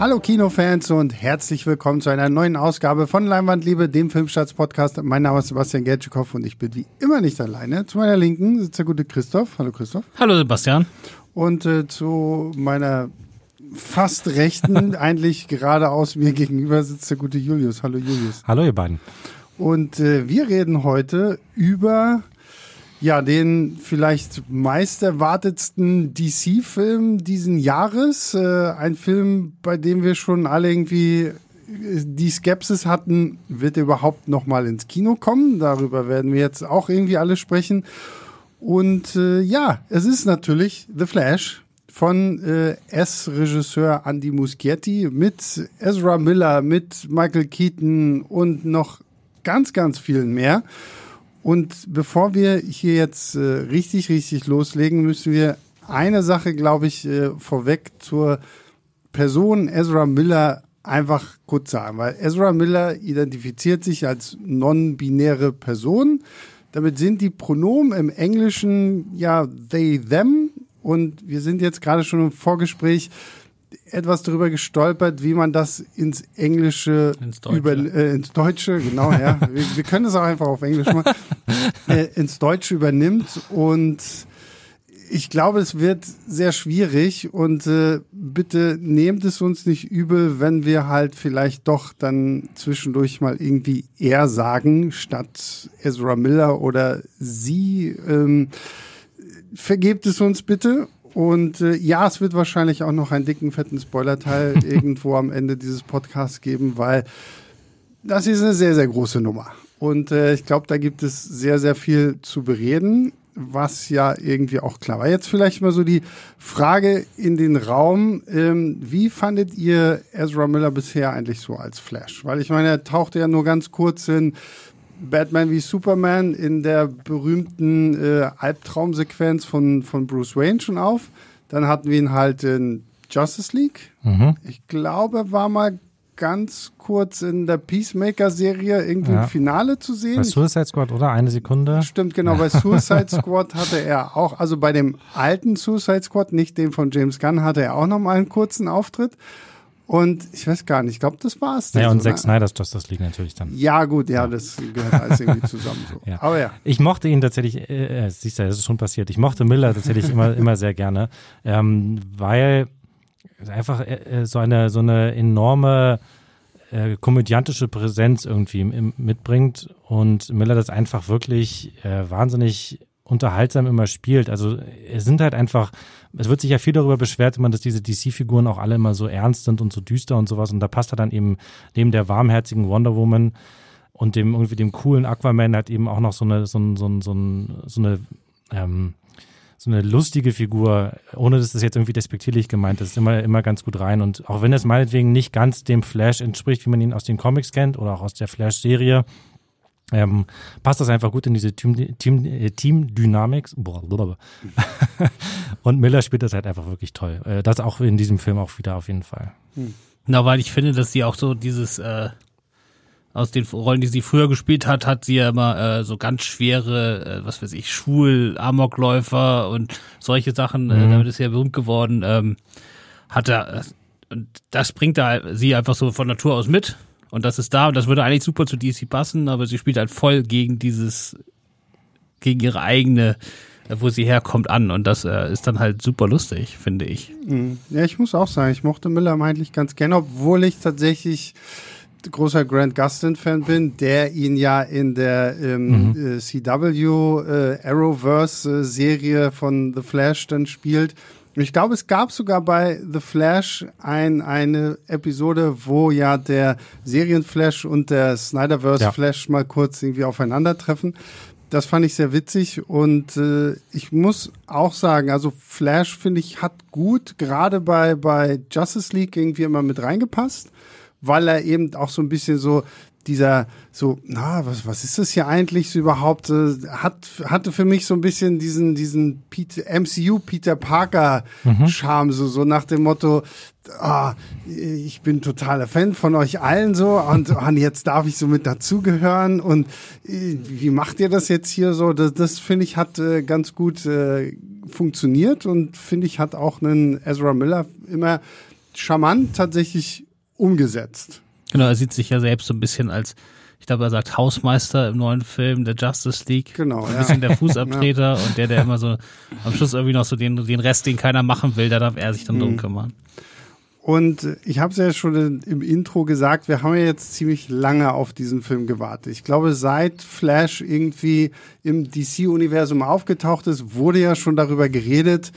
Hallo Kinofans und herzlich willkommen zu einer neuen Ausgabe von Leinwandliebe, dem Filmstarts-Podcast. Mein Name ist Sebastian Gertschikow und ich bin wie immer nicht alleine. Zu meiner Linken sitzt der gute Christoph. Hallo Christoph. Hallo Sebastian. Und äh, zu meiner fast rechten, eigentlich geradeaus mir gegenüber sitzt der gute Julius. Hallo Julius. Hallo ihr beiden. Und äh, wir reden heute über ja, den vielleicht meist erwartetsten DC-Film diesen Jahres. Äh, ein Film, bei dem wir schon alle irgendwie äh, die Skepsis hatten, wird er überhaupt noch mal ins Kino kommen. Darüber werden wir jetzt auch irgendwie alle sprechen. Und äh, ja, es ist natürlich The Flash von äh, S-Regisseur Andy Muschietti mit Ezra Miller, mit Michael Keaton und noch ganz, ganz vielen mehr. Und bevor wir hier jetzt äh, richtig, richtig loslegen, müssen wir eine Sache, glaube ich, äh, vorweg zur Person Ezra Miller einfach kurz sagen, weil Ezra Miller identifiziert sich als non-binäre Person. Damit sind die Pronomen im Englischen ja they, them. Und wir sind jetzt gerade schon im Vorgespräch etwas darüber gestolpert, wie man das ins Englische ins Deutsche, über, äh, ins Deutsche genau, ja. wir, wir können es auch einfach auf Englisch machen, äh, ins Deutsche übernimmt und ich glaube, es wird sehr schwierig und äh, bitte nehmt es uns nicht übel, wenn wir halt vielleicht doch dann zwischendurch mal irgendwie er sagen statt Ezra Miller oder sie. Ähm, vergebt es uns bitte und äh, ja, es wird wahrscheinlich auch noch einen dicken, fetten Spoilerteil irgendwo am Ende dieses Podcasts geben, weil das ist eine sehr, sehr große Nummer. Und äh, ich glaube, da gibt es sehr, sehr viel zu bereden, was ja irgendwie auch klar war. Jetzt vielleicht mal so die Frage in den Raum. Ähm, wie fandet ihr Ezra Miller bisher eigentlich so als Flash? Weil ich meine, er tauchte ja nur ganz kurz in Batman wie Superman in der berühmten äh, Albtraumsequenz von, von Bruce Wayne schon auf. Dann hatten wir ihn halt in Justice League. Mhm. Ich glaube, war mal ganz kurz in der Peacemaker-Serie irgendwie ja. im Finale zu sehen. Bei Suicide Squad, oder? Eine Sekunde. Stimmt, genau. Bei Suicide Squad hatte er auch, also bei dem alten Suicide Squad, nicht dem von James Gunn, hatte er auch noch mal einen kurzen Auftritt. Und ich weiß gar nicht, ich glaube, das war's. Ja, und so, Zack ne? Snyder's Justice League natürlich dann. Ja, gut, ja, das gehört alles irgendwie zusammen so. Ja. Aber ja. Ich mochte ihn tatsächlich, äh, äh, siehst du, das ist schon passiert. Ich mochte Miller tatsächlich immer, immer sehr gerne, ähm, weil einfach äh, so eine, so eine enorme äh, komödiantische Präsenz irgendwie mitbringt und Miller das einfach wirklich äh, wahnsinnig unterhaltsam immer spielt. Also es sind halt einfach, es wird sich ja viel darüber beschwert, immer, dass diese DC-Figuren auch alle immer so ernst sind und so düster und sowas. Und da passt er dann eben neben der warmherzigen Wonder Woman und dem irgendwie dem coolen Aquaman hat eben auch noch so eine, so, ein, so, ein, so, ein, so eine ähm, so eine lustige Figur, ohne dass das jetzt irgendwie despektierlich gemeint ist, immer, immer ganz gut rein. Und auch wenn es meinetwegen nicht ganz dem Flash entspricht, wie man ihn aus den Comics kennt oder auch aus der Flash-Serie, ähm, passt das einfach gut in diese Team, Team, äh, Team-Dynamik. und Miller spielt das halt einfach wirklich toll. Äh, das auch in diesem Film auch wieder auf jeden Fall. Hm. Na, weil ich finde, dass sie auch so dieses, äh, aus den Rollen, die sie früher gespielt hat, hat sie ja immer äh, so ganz schwere, äh, was weiß ich, Schul, Amokläufer und solche Sachen, äh, mhm. äh, damit ist sie ja berühmt geworden, ähm, hat er, äh, und das bringt da sie einfach so von Natur aus mit und das ist da und das würde eigentlich super zu DC passen, aber sie spielt halt voll gegen dieses, gegen ihre eigene, äh, wo sie herkommt, an. Und das äh, ist dann halt super lustig, finde ich. Mhm. Ja, ich muss auch sagen, ich mochte Miller eigentlich ganz gerne, obwohl ich tatsächlich großer Grant Gustin-Fan bin, der ihn ja in der ähm, mhm. äh, CW äh, Arrowverse-Serie äh, von The Flash dann spielt. Ich glaube, es gab sogar bei The Flash ein, eine Episode, wo ja der Serienflash und der Snyderverse ja. Flash mal kurz irgendwie aufeinandertreffen. Das fand ich sehr witzig und äh, ich muss auch sagen, also Flash finde ich hat gut gerade bei bei Justice League irgendwie immer mit reingepasst, weil er eben auch so ein bisschen so dieser so, na, was, was ist das hier eigentlich so überhaupt? Äh, hat, hatte für mich so ein bisschen diesen, diesen Peter, MCU Peter Parker mhm. Charme, so, so nach dem Motto, ah, ich bin totaler Fan von euch allen so und, und jetzt darf ich so mit dazugehören und äh, wie macht ihr das jetzt hier so? Das, das finde ich hat äh, ganz gut äh, funktioniert und finde ich hat auch einen Ezra Miller immer charmant tatsächlich umgesetzt. Genau, er sieht sich ja selbst so ein bisschen als, ich glaube, er sagt Hausmeister im neuen Film der Justice League. Genau, Ein ja. bisschen der Fußabtreter und der, der immer so am Schluss irgendwie noch so den, den Rest, den keiner machen will, da darf er sich dann Mhm. drum kümmern. Und ich habe es ja schon im Intro gesagt, wir haben ja jetzt ziemlich lange auf diesen Film gewartet. Ich glaube, seit Flash irgendwie im DC-Universum aufgetaucht ist, wurde ja schon darüber geredet,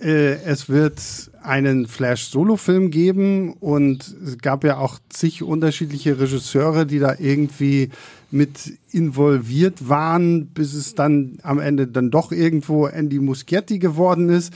äh, es wird einen Flash-Solo-Film geben und es gab ja auch zig unterschiedliche Regisseure, die da irgendwie mit involviert waren, bis es dann am Ende dann doch irgendwo Andy Muschietti geworden ist.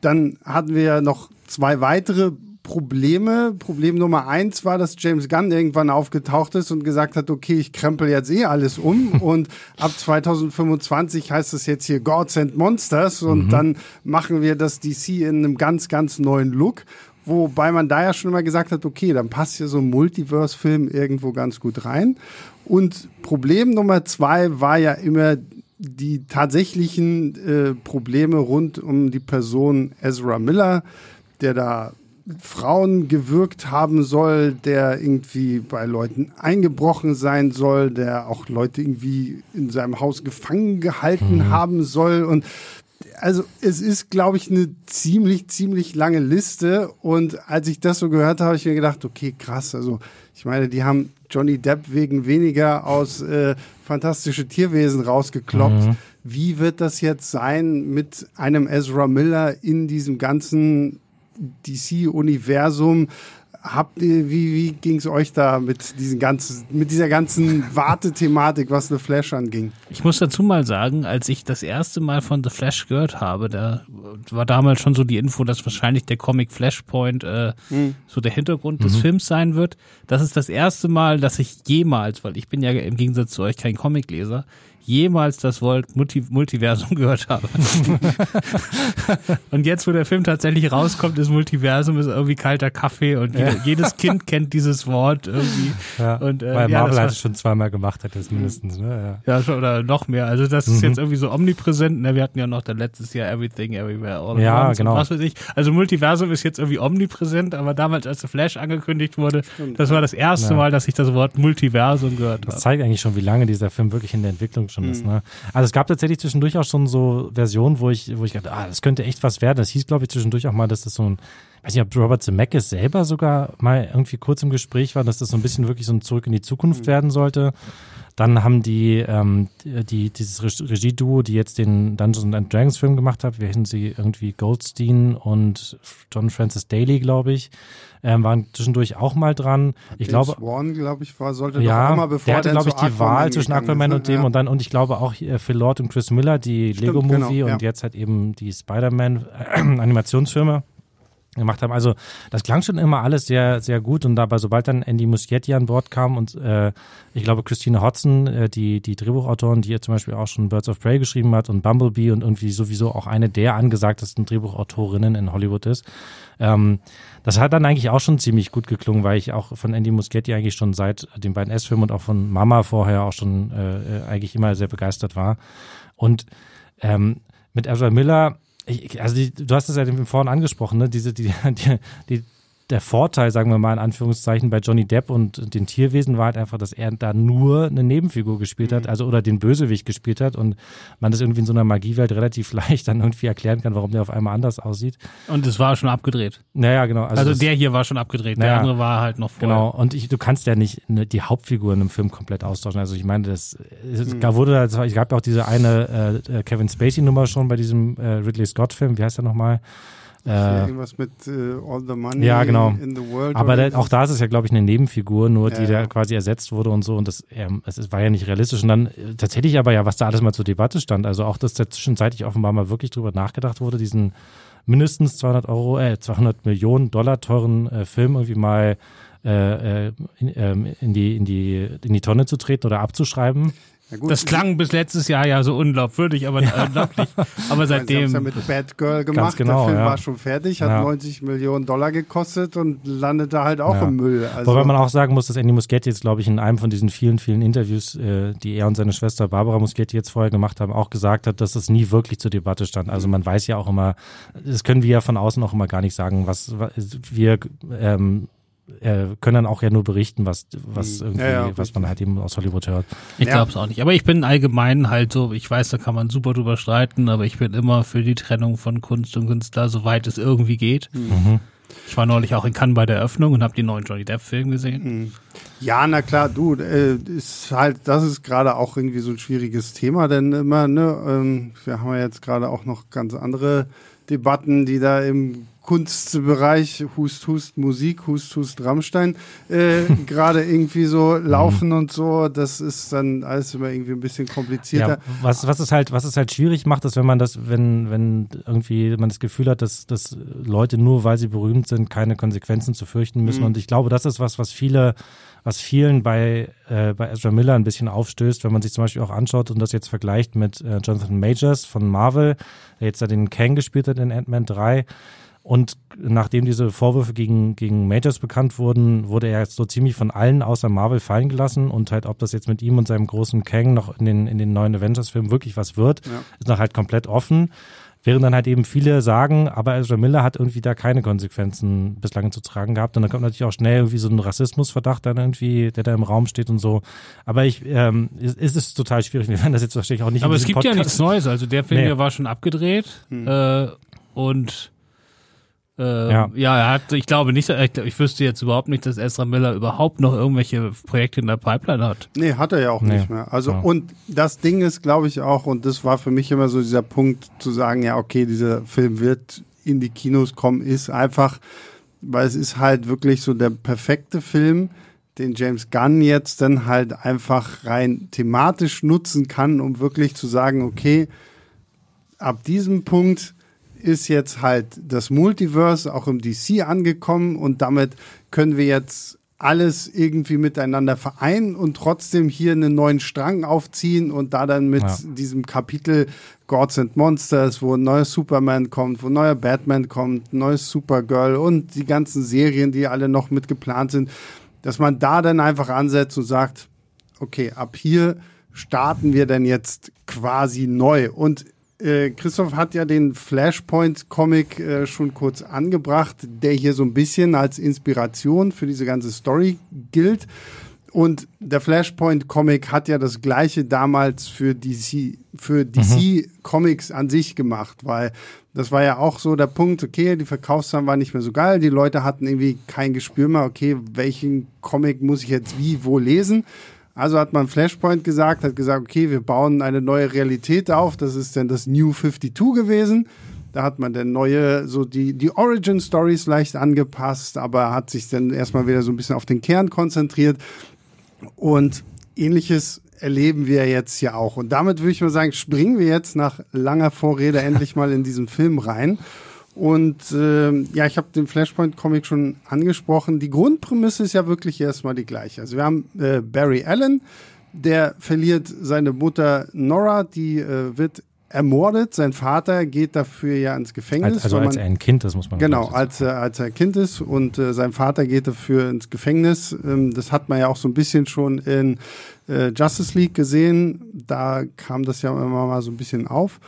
Dann hatten wir ja noch zwei weitere Probleme. Problem Nummer eins war, dass James Gunn irgendwann aufgetaucht ist und gesagt hat, okay, ich krempel jetzt eh alles um und ab 2025 heißt es jetzt hier Gods and Monsters und dann machen wir das DC in einem ganz, ganz neuen Look. Wobei man da ja schon immer gesagt hat, okay, dann passt ja so ein Multiverse-Film irgendwo ganz gut rein. Und Problem Nummer zwei war ja immer die tatsächlichen äh, Probleme rund um die Person Ezra Miller, der da Frauen gewirkt haben soll, der irgendwie bei Leuten eingebrochen sein soll, der auch Leute irgendwie in seinem Haus gefangen gehalten haben soll und also es ist, glaube ich, eine ziemlich, ziemlich lange Liste. Und als ich das so gehört habe, habe ich mir gedacht, okay, krass. Also ich meine, die haben Johnny Depp wegen weniger aus äh, fantastische Tierwesen rausgekloppt. Wie wird das jetzt sein mit einem Ezra Miller in diesem ganzen DC-Universum? Habt ihr, wie, wie ging es euch da mit diesen ganzen, mit dieser ganzen Wartethematik, was The Flash anging? Ich muss dazu mal sagen, als ich das erste Mal von The Flash gehört habe, da war damals schon so die Info, dass wahrscheinlich der Comic Flashpoint äh, so der Hintergrund des Films sein wird. Das ist das erste Mal, dass ich jemals, weil ich bin ja im Gegensatz zu euch kein Comicleser, jemals das Wort Multi Multiversum gehört habe. und jetzt, wo der Film tatsächlich rauskommt, ist Multiversum ist irgendwie kalter Kaffee und jede, jedes Kind kennt dieses Wort irgendwie. Ja, Und, äh, weil ja, Marvel das war- halt schon zweimal gemacht hat, jetzt mindestens. Ne? Ja. Ja, schon, oder noch mehr. Also das ist jetzt irgendwie so omnipräsent. Ne? Wir hatten ja noch dann letztes Jahr Everything, Everywhere, All at Ja, Once genau. Was weiß ich. Also Multiversum ist jetzt irgendwie omnipräsent, aber damals, als The Flash angekündigt wurde, das war das erste Ja. Mal, dass ich das Wort Multiversum gehört Das habe. zeigt eigentlich schon, wie lange dieser Film wirklich in der Entwicklung schon ist. Ne? Also es gab tatsächlich zwischendurch auch schon so Versionen, wo ich, wo ich dachte, ah, das könnte echt was werden. Das hieß, glaube ich, zwischendurch auch mal, dass das so ein, weiß nicht, ob Robert Zemeckis selber sogar mal irgendwie kurz im Gespräch war, dass das so ein bisschen wirklich so ein Zurück in die Zukunft werden sollte. Dann haben die, ähm, die dieses Reg- Regieduo, die jetzt den Dungeons and Dragons Film gemacht haben, wir hätten sie irgendwie Goldstein und John Francis Daly, glaube ich, ähm, waren zwischendurch auch mal dran. Ich James glaube, glaube ich, war, sollte ja, doch auch mal, bevor der hatte, glaube ich, die Wahl zwischen Aquaman und ne? dem Ja. und dann, und ich glaube auch äh, Phil Lord und Chris Miller, die Stimmt, Lego-Movie genau, und ja. jetzt halt eben die Spider-Man-Animationsfilme gemacht haben. Also das klang schon immer alles sehr, sehr gut und dabei, sobald dann Andy Muschietti an Bord kam und äh, ich glaube Christine Hodson, äh, die, die Drehbuchautorin, die ja zum Beispiel auch schon Birds of Prey geschrieben hat und Bumblebee und irgendwie sowieso auch eine der angesagtesten Drehbuchautorinnen in Hollywood ist, ähm, das hat dann eigentlich auch schon ziemlich gut geklungen, weil ich auch von Andy Muschietti eigentlich schon seit den beiden S-Filmen und auch von Mama vorher auch schon äh, eigentlich immer sehr begeistert war. Und ähm, mit Ezra Miller, ich, also die, du hast es ja vorhin angesprochen, ne? Diese, die, die, die, der Vorteil, sagen wir mal in Anführungszeichen, bei Johnny Depp und den Tierwesen war halt einfach, dass er da nur eine Nebenfigur gespielt hat, also oder den Bösewicht gespielt hat und man das irgendwie in so einer Magiewelt relativ leicht dann irgendwie erklären kann, warum der auf einmal anders aussieht. Und es war schon abgedreht. Naja, genau. Also, das- der hier war schon abgedreht, der Naja. andere war halt noch vorher. Genau, und ich, du kannst ja nicht ne, die Hauptfigur in einem Film komplett austauschen. Also ich meine, das es gab, wurde, es gab ja auch diese eine äh, Kevin Spacey-Nummer schon bei diesem äh, Ridley Scott-Film, wie heißt der nochmal? Ja, Äh, irgendwas mit äh, All the Money Ja, genau. in the World. aber da, auch da ist es ja, glaube ich, eine Nebenfigur, nur die Ja, da ja. quasi ersetzt wurde und so. Und das, ähm, es ist- war ja nicht realistisch. Und dann äh, tatsächlich aber ja, was da alles mal zur Debatte stand. Also auch, dass da zwischenzeitlich offenbar mal wirklich drüber nachgedacht wurde, diesen mindestens 200 Euro, äh, 200 Millionen Dollar teuren äh, Film irgendwie mal äh, äh, in, ähm, in, die, in, die, in die Tonne zu treten oder abzuschreiben. Ja, gut, Das klang bis letztes Jahr ja so unglaubwürdig, aber äh, unglaublich. Aber meine, Sie haben seitdem. es ja mit Batgirl gemacht. genau, der Film ja. war schon fertig, hat Ja. 90 Millionen Dollar gekostet und landete halt auch Ja. im Müll. Also, Wobei man auch sagen muss, dass Andy Muschietti jetzt, glaube ich, in einem von diesen vielen, vielen Interviews, äh, die er und seine Schwester Barbara Muschietti jetzt vorher gemacht haben, auch gesagt hat, dass es nie wirklich zur Debatte stand. Also man weiß ja auch immer, das können wir ja von außen auch immer gar nicht sagen, was, was wir ähm, äh, können dann auch ja nur berichten, was, was Mhm. irgendwie, Ja, ja, was man halt eben aus Hollywood hört. Ich Ja. glaube es auch nicht. Aber ich bin allgemein halt so, ich weiß, da kann man super drüber streiten, aber ich bin immer für die Trennung von Kunst und Künstler, soweit es irgendwie geht. Mhm. Ich war neulich auch in Cannes bei der Eröffnung und habe den neuen Johnny Depp-Film gesehen. Ja, na klar, du, äh, ist halt, das ist gerade auch irgendwie so ein schwieriges Thema, denn immer, ne, ähm, wir haben ja jetzt gerade auch noch ganz andere Debatten, die da im Kunstbereich, Hust, Hust, Musik, Hust, Hust, Rammstein, äh, gerade irgendwie so laufen und so, das ist dann alles immer irgendwie ein bisschen komplizierter. Ja, was, was es halt, was es halt schwierig macht, ist, wenn man das, wenn, wenn irgendwie man das Gefühl hat, dass, dass Leute nur, weil sie berühmt sind, keine Konsequenzen zu fürchten müssen. Mhm. Und ich glaube, das ist was, was viele, was vielen bei, äh, bei Ezra Miller ein bisschen aufstößt, wenn man sich zum Beispiel auch anschaut und das jetzt vergleicht mit äh, Jonathan Majors von Marvel, der jetzt da den Kang gespielt hat in Ant-Man 3. Und nachdem diese Vorwürfe gegen, gegen Majors bekannt wurden, wurde er jetzt so ziemlich von allen außer Marvel fallen gelassen. Und halt, ob das jetzt mit ihm und seinem großen Kang noch in den, in den neuen Avengers-Filmen wirklich was wird, Ja. ist noch halt komplett offen. Während dann halt eben viele sagen, aber Ezra Miller hat irgendwie da keine Konsequenzen bislang zu tragen gehabt. Und dann kommt natürlich auch schnell irgendwie so ein Rassismusverdacht dann irgendwie, der da im Raum steht und so. Aber ich, ähm, es, es ist total schwierig. Wir werden das jetzt wahrscheinlich auch nicht Aber in es gibt ja Podcast- nichts Neues. Also der Film Nee. hier war schon abgedreht äh, und äh, Ja. ja. er hat, ich glaube nicht, ich, ich wüsste jetzt überhaupt nicht, dass Ezra Miller überhaupt noch irgendwelche Projekte in der Pipeline hat. Nee, hat er ja auch Nee. nicht mehr. Also, Ja. und das Ding ist, glaube ich, auch, und das war für mich immer so dieser Punkt zu sagen, ja, okay, dieser Film wird in die Kinos kommen, ist einfach, weil es ist halt wirklich so der perfekte Film, den James Gunn jetzt dann halt einfach rein thematisch nutzen kann, um wirklich zu sagen, okay, ab diesem Punkt ist jetzt halt das Multiverse auch im DC angekommen und damit können wir jetzt alles irgendwie miteinander vereinen und trotzdem hier einen neuen Strang aufziehen und da dann mit Ja. diesem Kapitel Gods and Monsters, wo ein neuer Superman kommt, wo ein neuer Batman kommt, ein neues Supergirl und die ganzen Serien, die alle noch mit geplant sind, dass man da dann einfach ansetzt und sagt, okay, ab hier starten wir denn jetzt quasi neu. Und äh, Christoph hat ja den Flashpoint-Comic äh, schon kurz angebracht, der hier so ein bisschen als Inspiration für diese ganze Story gilt. Und der Flashpoint-Comic hat ja das gleiche damals für DC, für DC Comics an sich gemacht, weil das war ja auch so der Punkt, okay, die Verkaufszahlen waren nicht mehr so geil, die Leute hatten irgendwie kein Gespür mehr, okay, welchen Comic muss ich jetzt wie, wo lesen? Also hat man Flashpoint gesagt, hat gesagt, okay, wir bauen eine neue Realität auf, das ist dann das New 52 gewesen. Da hat man dann neue, so die, die Origin Stories leicht angepasst, aber hat sich dann erstmal wieder so ein bisschen auf den Kern konzentriert. Und ähnliches erleben wir jetzt ja auch. Und damit würde ich mal sagen, springen wir jetzt nach langer Vorrede endlich mal in diesen Film rein. Und ähm, ja, ich habe den Flashpoint-Comic schon angesprochen. Die Grundprämisse ist ja wirklich erstmal die gleiche. Also wir haben äh, Barry Allen, der verliert seine Mutter Nora, die äh, wird ermordet. Sein Vater geht dafür ja ins Gefängnis. Als, also weil als man- er ein Kind ist, muss man Genau, als er, als er Kind ist und äh, sein Vater geht dafür ins Gefängnis. Ähm, das hat man ja auch so ein bisschen schon in äh, Justice League gesehen. Da kam das ja immer mal so ein bisschen auf.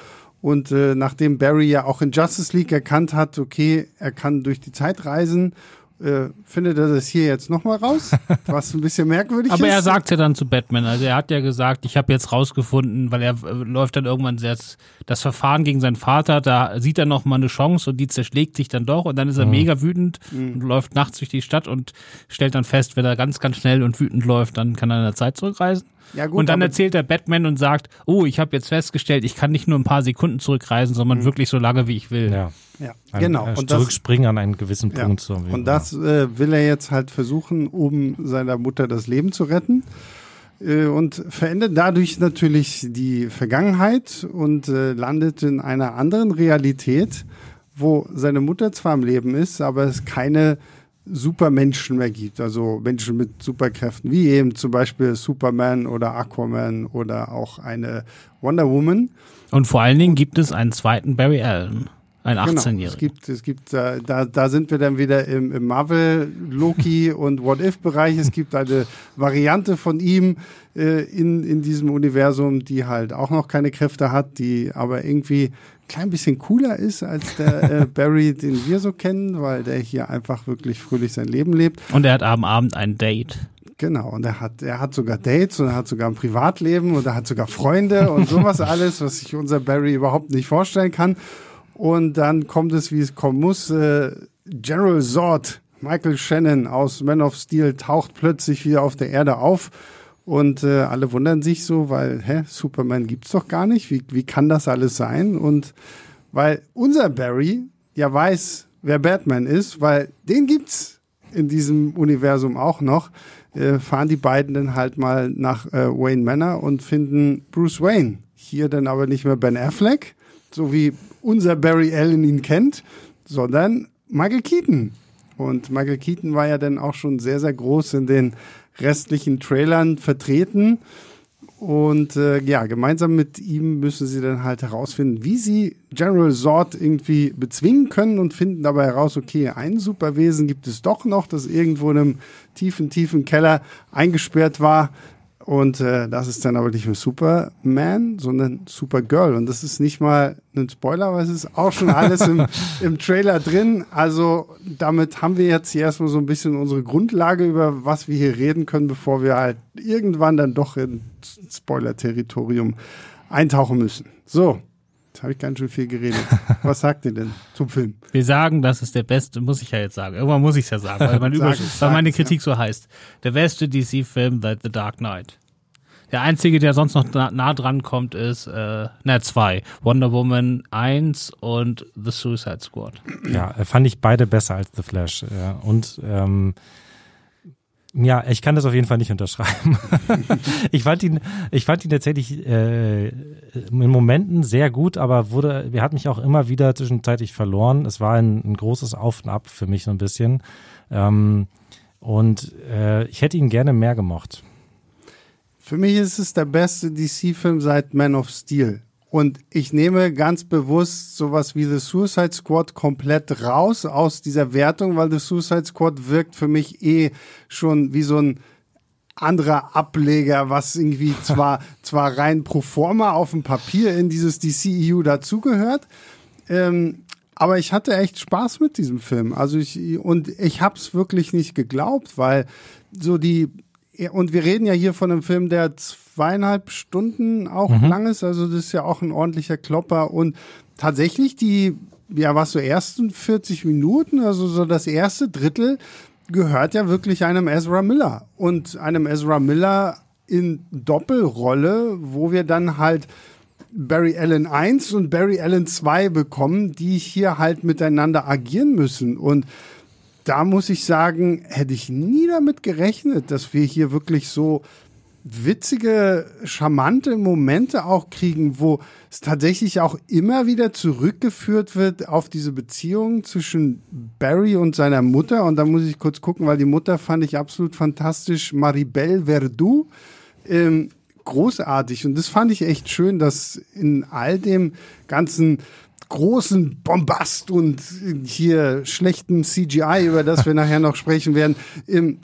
Und äh, nachdem Barry ja auch in Justice League erkannt hat, okay, er kann durch die Zeit reisen, äh, findet er das hier jetzt nochmal raus, was ein bisschen merkwürdig Aber ist. er sagt ja dann zu Batman, also er hat ja gesagt, ich habe jetzt rausgefunden, weil er äh, läuft dann irgendwann das, das Verfahren gegen seinen Vater, da sieht er noch mal eine Chance und die zerschlägt sich dann doch und dann ist er mega wütend und läuft nachts durch die Stadt und stellt dann fest, wenn er ganz, ganz schnell und wütend läuft, dann kann er in der Zeit zurückreisen. Ja, gut, und dann erzählt er Batman und sagt, oh, ich habe jetzt festgestellt, ich kann nicht nur ein paar Sekunden zurückreisen, sondern wirklich so lange, wie ich will. Ja. ja, Ein, genau. äh, Und das, zurückspringen an einen gewissen Ja. Punkt. So, Und das äh, will er jetzt halt versuchen, um seiner Mutter das Leben zu retten. Äh, und verändert dadurch natürlich die Vergangenheit und äh, landet in einer anderen Realität, wo seine Mutter zwar am Leben ist, aber es keine Supermenschen mehr gibt, also Menschen mit Superkräften, wie eben zum Beispiel Superman oder Aquaman oder auch eine Wonder Woman. Und vor allen Dingen gibt es einen zweiten Barry Allen. Ein 18-Jähriger. Genau, es gibt, es gibt, äh, da, da sind wir dann wieder im, im Marvel, Loki und What If-Bereich. Es gibt eine Variante von ihm äh, in, in diesem Universum, die halt auch noch keine Kräfte hat, die aber irgendwie klein bisschen cooler ist als der äh, Barry, den wir so kennen, weil der hier einfach wirklich fröhlich sein Leben lebt. Und er hat am Abend ein Date. Genau, und er hat, er hat sogar Dates und er hat sogar ein Privatleben und er hat sogar Freunde und sowas alles, was sich unser Barry überhaupt nicht vorstellen kann. Und dann kommt es, wie es kommen muss. Äh, General Zord, Michael Shannon aus Man of Steel, taucht plötzlich wieder auf der Erde auf. Und äh, alle wundern sich so, weil, hä, Superman gibt's doch gar nicht. Wie, wie kann das alles sein? Und weil unser Barry ja weiß, wer Batman ist, weil den gibt's in diesem Universum auch noch, äh, fahren die beiden dann halt mal nach äh, Wayne Manor und finden Bruce Wayne. Hier dann aber nicht mehr Ben Affleck, so wie unser Barry Allen ihn kennt, sondern Michael Keaton. Und Michael Keaton war ja dann auch schon sehr, sehr groß in den restlichen Trailern vertreten. Und äh, ja, gemeinsam mit ihm müssen sie dann halt herausfinden, wie sie General Zord irgendwie bezwingen können und finden dabei heraus, okay, ein Superwesen gibt es doch noch, das irgendwo in einem tiefen, tiefen Keller eingesperrt war. Und äh, das ist dann aber nicht mehr Superman, sondern Supergirl. Und das ist nicht mal ein Spoiler, aber es ist auch schon alles im, im Trailer drin. Also damit haben wir jetzt hier erstmal so ein bisschen unsere Grundlage, über was wir hier reden können, bevor wir halt irgendwann dann doch in Spoiler-Territorium eintauchen müssen. So, Jetzt habe ich ganz schön viel geredet. Was sagt ihr denn zum Film? Wir sagen, das ist der beste, muss ich ja jetzt sagen. Irgendwann muss ich es ja sagen, weil, mein Sag es, weil meine es, Kritik so heißt. Der beste DC-Film seit The Dark Knight. Der einzige, der sonst noch nah, nah dran kommt, ist, äh, na, zwei. Wonder Woman 1 und The Suicide Squad. Ja, fand ich beide besser als The Flash. Ja. Und ähm, ja, ich kann das auf jeden Fall nicht unterschreiben. ich fand ihn, ich fand ihn tatsächlich äh, in Momenten sehr gut, aber wurde, er hat mich auch immer wieder zwischenzeitlich verloren. Es war ein, ein großes Auf und Ab für mich so ein bisschen. Ähm, und äh, ich hätte ihn gerne mehr gemocht. Für mich ist es der beste DC-Film seit Man of Steel. Und ich nehme ganz bewusst sowas wie The Suicide Squad komplett raus aus dieser Wertung, weil The Suicide Squad wirkt für mich eh schon wie so ein anderer Ableger, was irgendwie zwar, zwar rein pro forma auf dem Papier in dieses DCEU dazugehört, ähm, aber ich hatte echt Spaß mit diesem Film. Also ich, und ich hab's wirklich nicht geglaubt, weil so die, und wir reden ja hier von einem Film, der zweieinhalb Stunden auch lang ist, also das ist ja auch ein ordentlicher Klopper. Und tatsächlich die, ja, was so ersten 40 Minuten, also so das erste Drittel, gehört ja wirklich einem Ezra Miller. Und einem Ezra Miller in Doppelrolle, wo wir dann halt Barry Allen 1 und Barry Allen 2 bekommen, die hier halt miteinander agieren müssen. Und da muss ich sagen, hätte ich nie damit gerechnet, dass wir hier wirklich so witzige, charmante Momente auch kriegen, wo es tatsächlich auch immer wieder zurückgeführt wird auf diese Beziehung zwischen Barry und seiner Mutter. Und da muss ich kurz gucken, weil die Mutter fand ich absolut fantastisch. Maribel Verdú. Ähm, großartig. Und das fand ich echt schön, dass in all dem ganzen großen Bombast und hier schlechten CGI, über das wir nachher noch sprechen werden, im,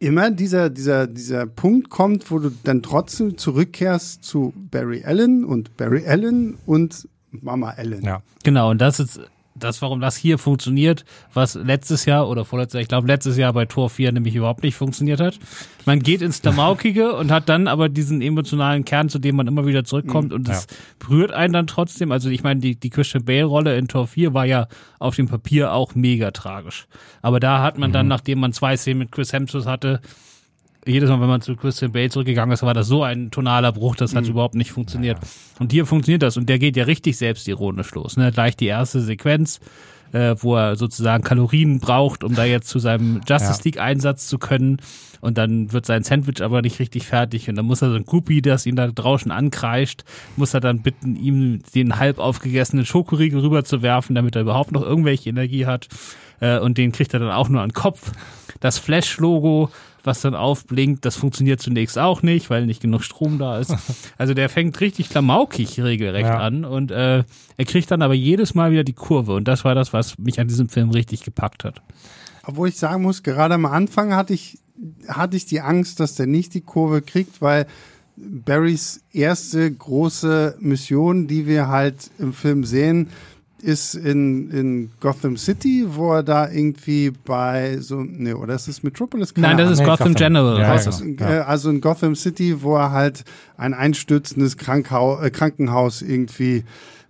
immer dieser, dieser, dieser Punkt kommt, wo du dann trotzdem zurückkehrst zu Barry Allen und Barry Allen und Mama Allen. Ja. Genau, und das ist das, warum das hier funktioniert, was letztes Jahr oder vorletztes Jahr, ich glaube letztes Jahr bei Tor 4 nämlich überhaupt nicht funktioniert hat. Man geht ins Klamaukige und hat dann aber diesen emotionalen Kern, zu dem man immer wieder zurückkommt und das berührt einen dann trotzdem. Also ich meine, die, die Christian Bale-Rolle in Tor 4 war ja auf dem Papier auch mega tragisch. Aber da hat man dann, nachdem man zwei Szenen mit Chris Hemsworth hatte, jedes Mal, wenn man zu Christian Bale zurückgegangen ist, war das so ein tonaler Bruch, das hat überhaupt nicht funktioniert. Und hier funktioniert das und der geht ja richtig selbstironisch los. Ne? Gleich die erste Sequenz, äh, wo er sozusagen Kalorien braucht, um da jetzt zu seinem Justice Ja. League Einsatz zu können. Und dann wird sein Sandwich aber nicht richtig fertig und dann muss er so ein Groupie, das ihn da draußen ankreischt, muss er dann bitten, ihm den halb aufgegessenen Schokoriegel rüberzuwerfen, damit er überhaupt noch irgendwelche Energie hat. äh, und den kriegt er dann auch nur an den Kopf. Das Flash-Logo, was dann aufblinkt, das funktioniert zunächst auch nicht, weil nicht genug Strom da ist. Also der fängt richtig klamaukig regelrecht Ja. an und äh, er kriegt dann aber jedes Mal wieder die Kurve und das war das, was mich an diesem Film richtig gepackt hat. Obwohl ich sagen muss, gerade am Anfang hatte ich, hatte ich die Angst, dass der nicht die Kurve kriegt, weil Barrys erste große Mission, die wir halt im Film sehen, ist in, in Gotham City, wo er da irgendwie bei so, nee, oder ist es Metropolis? Keine Nein, das Ahnung. ist Nee, Gotham Gotham. General. Ja, genau. das. Äh, Also in Gotham City, wo er halt ein einstürzendes Krankhau äh, Krankenhaus irgendwie,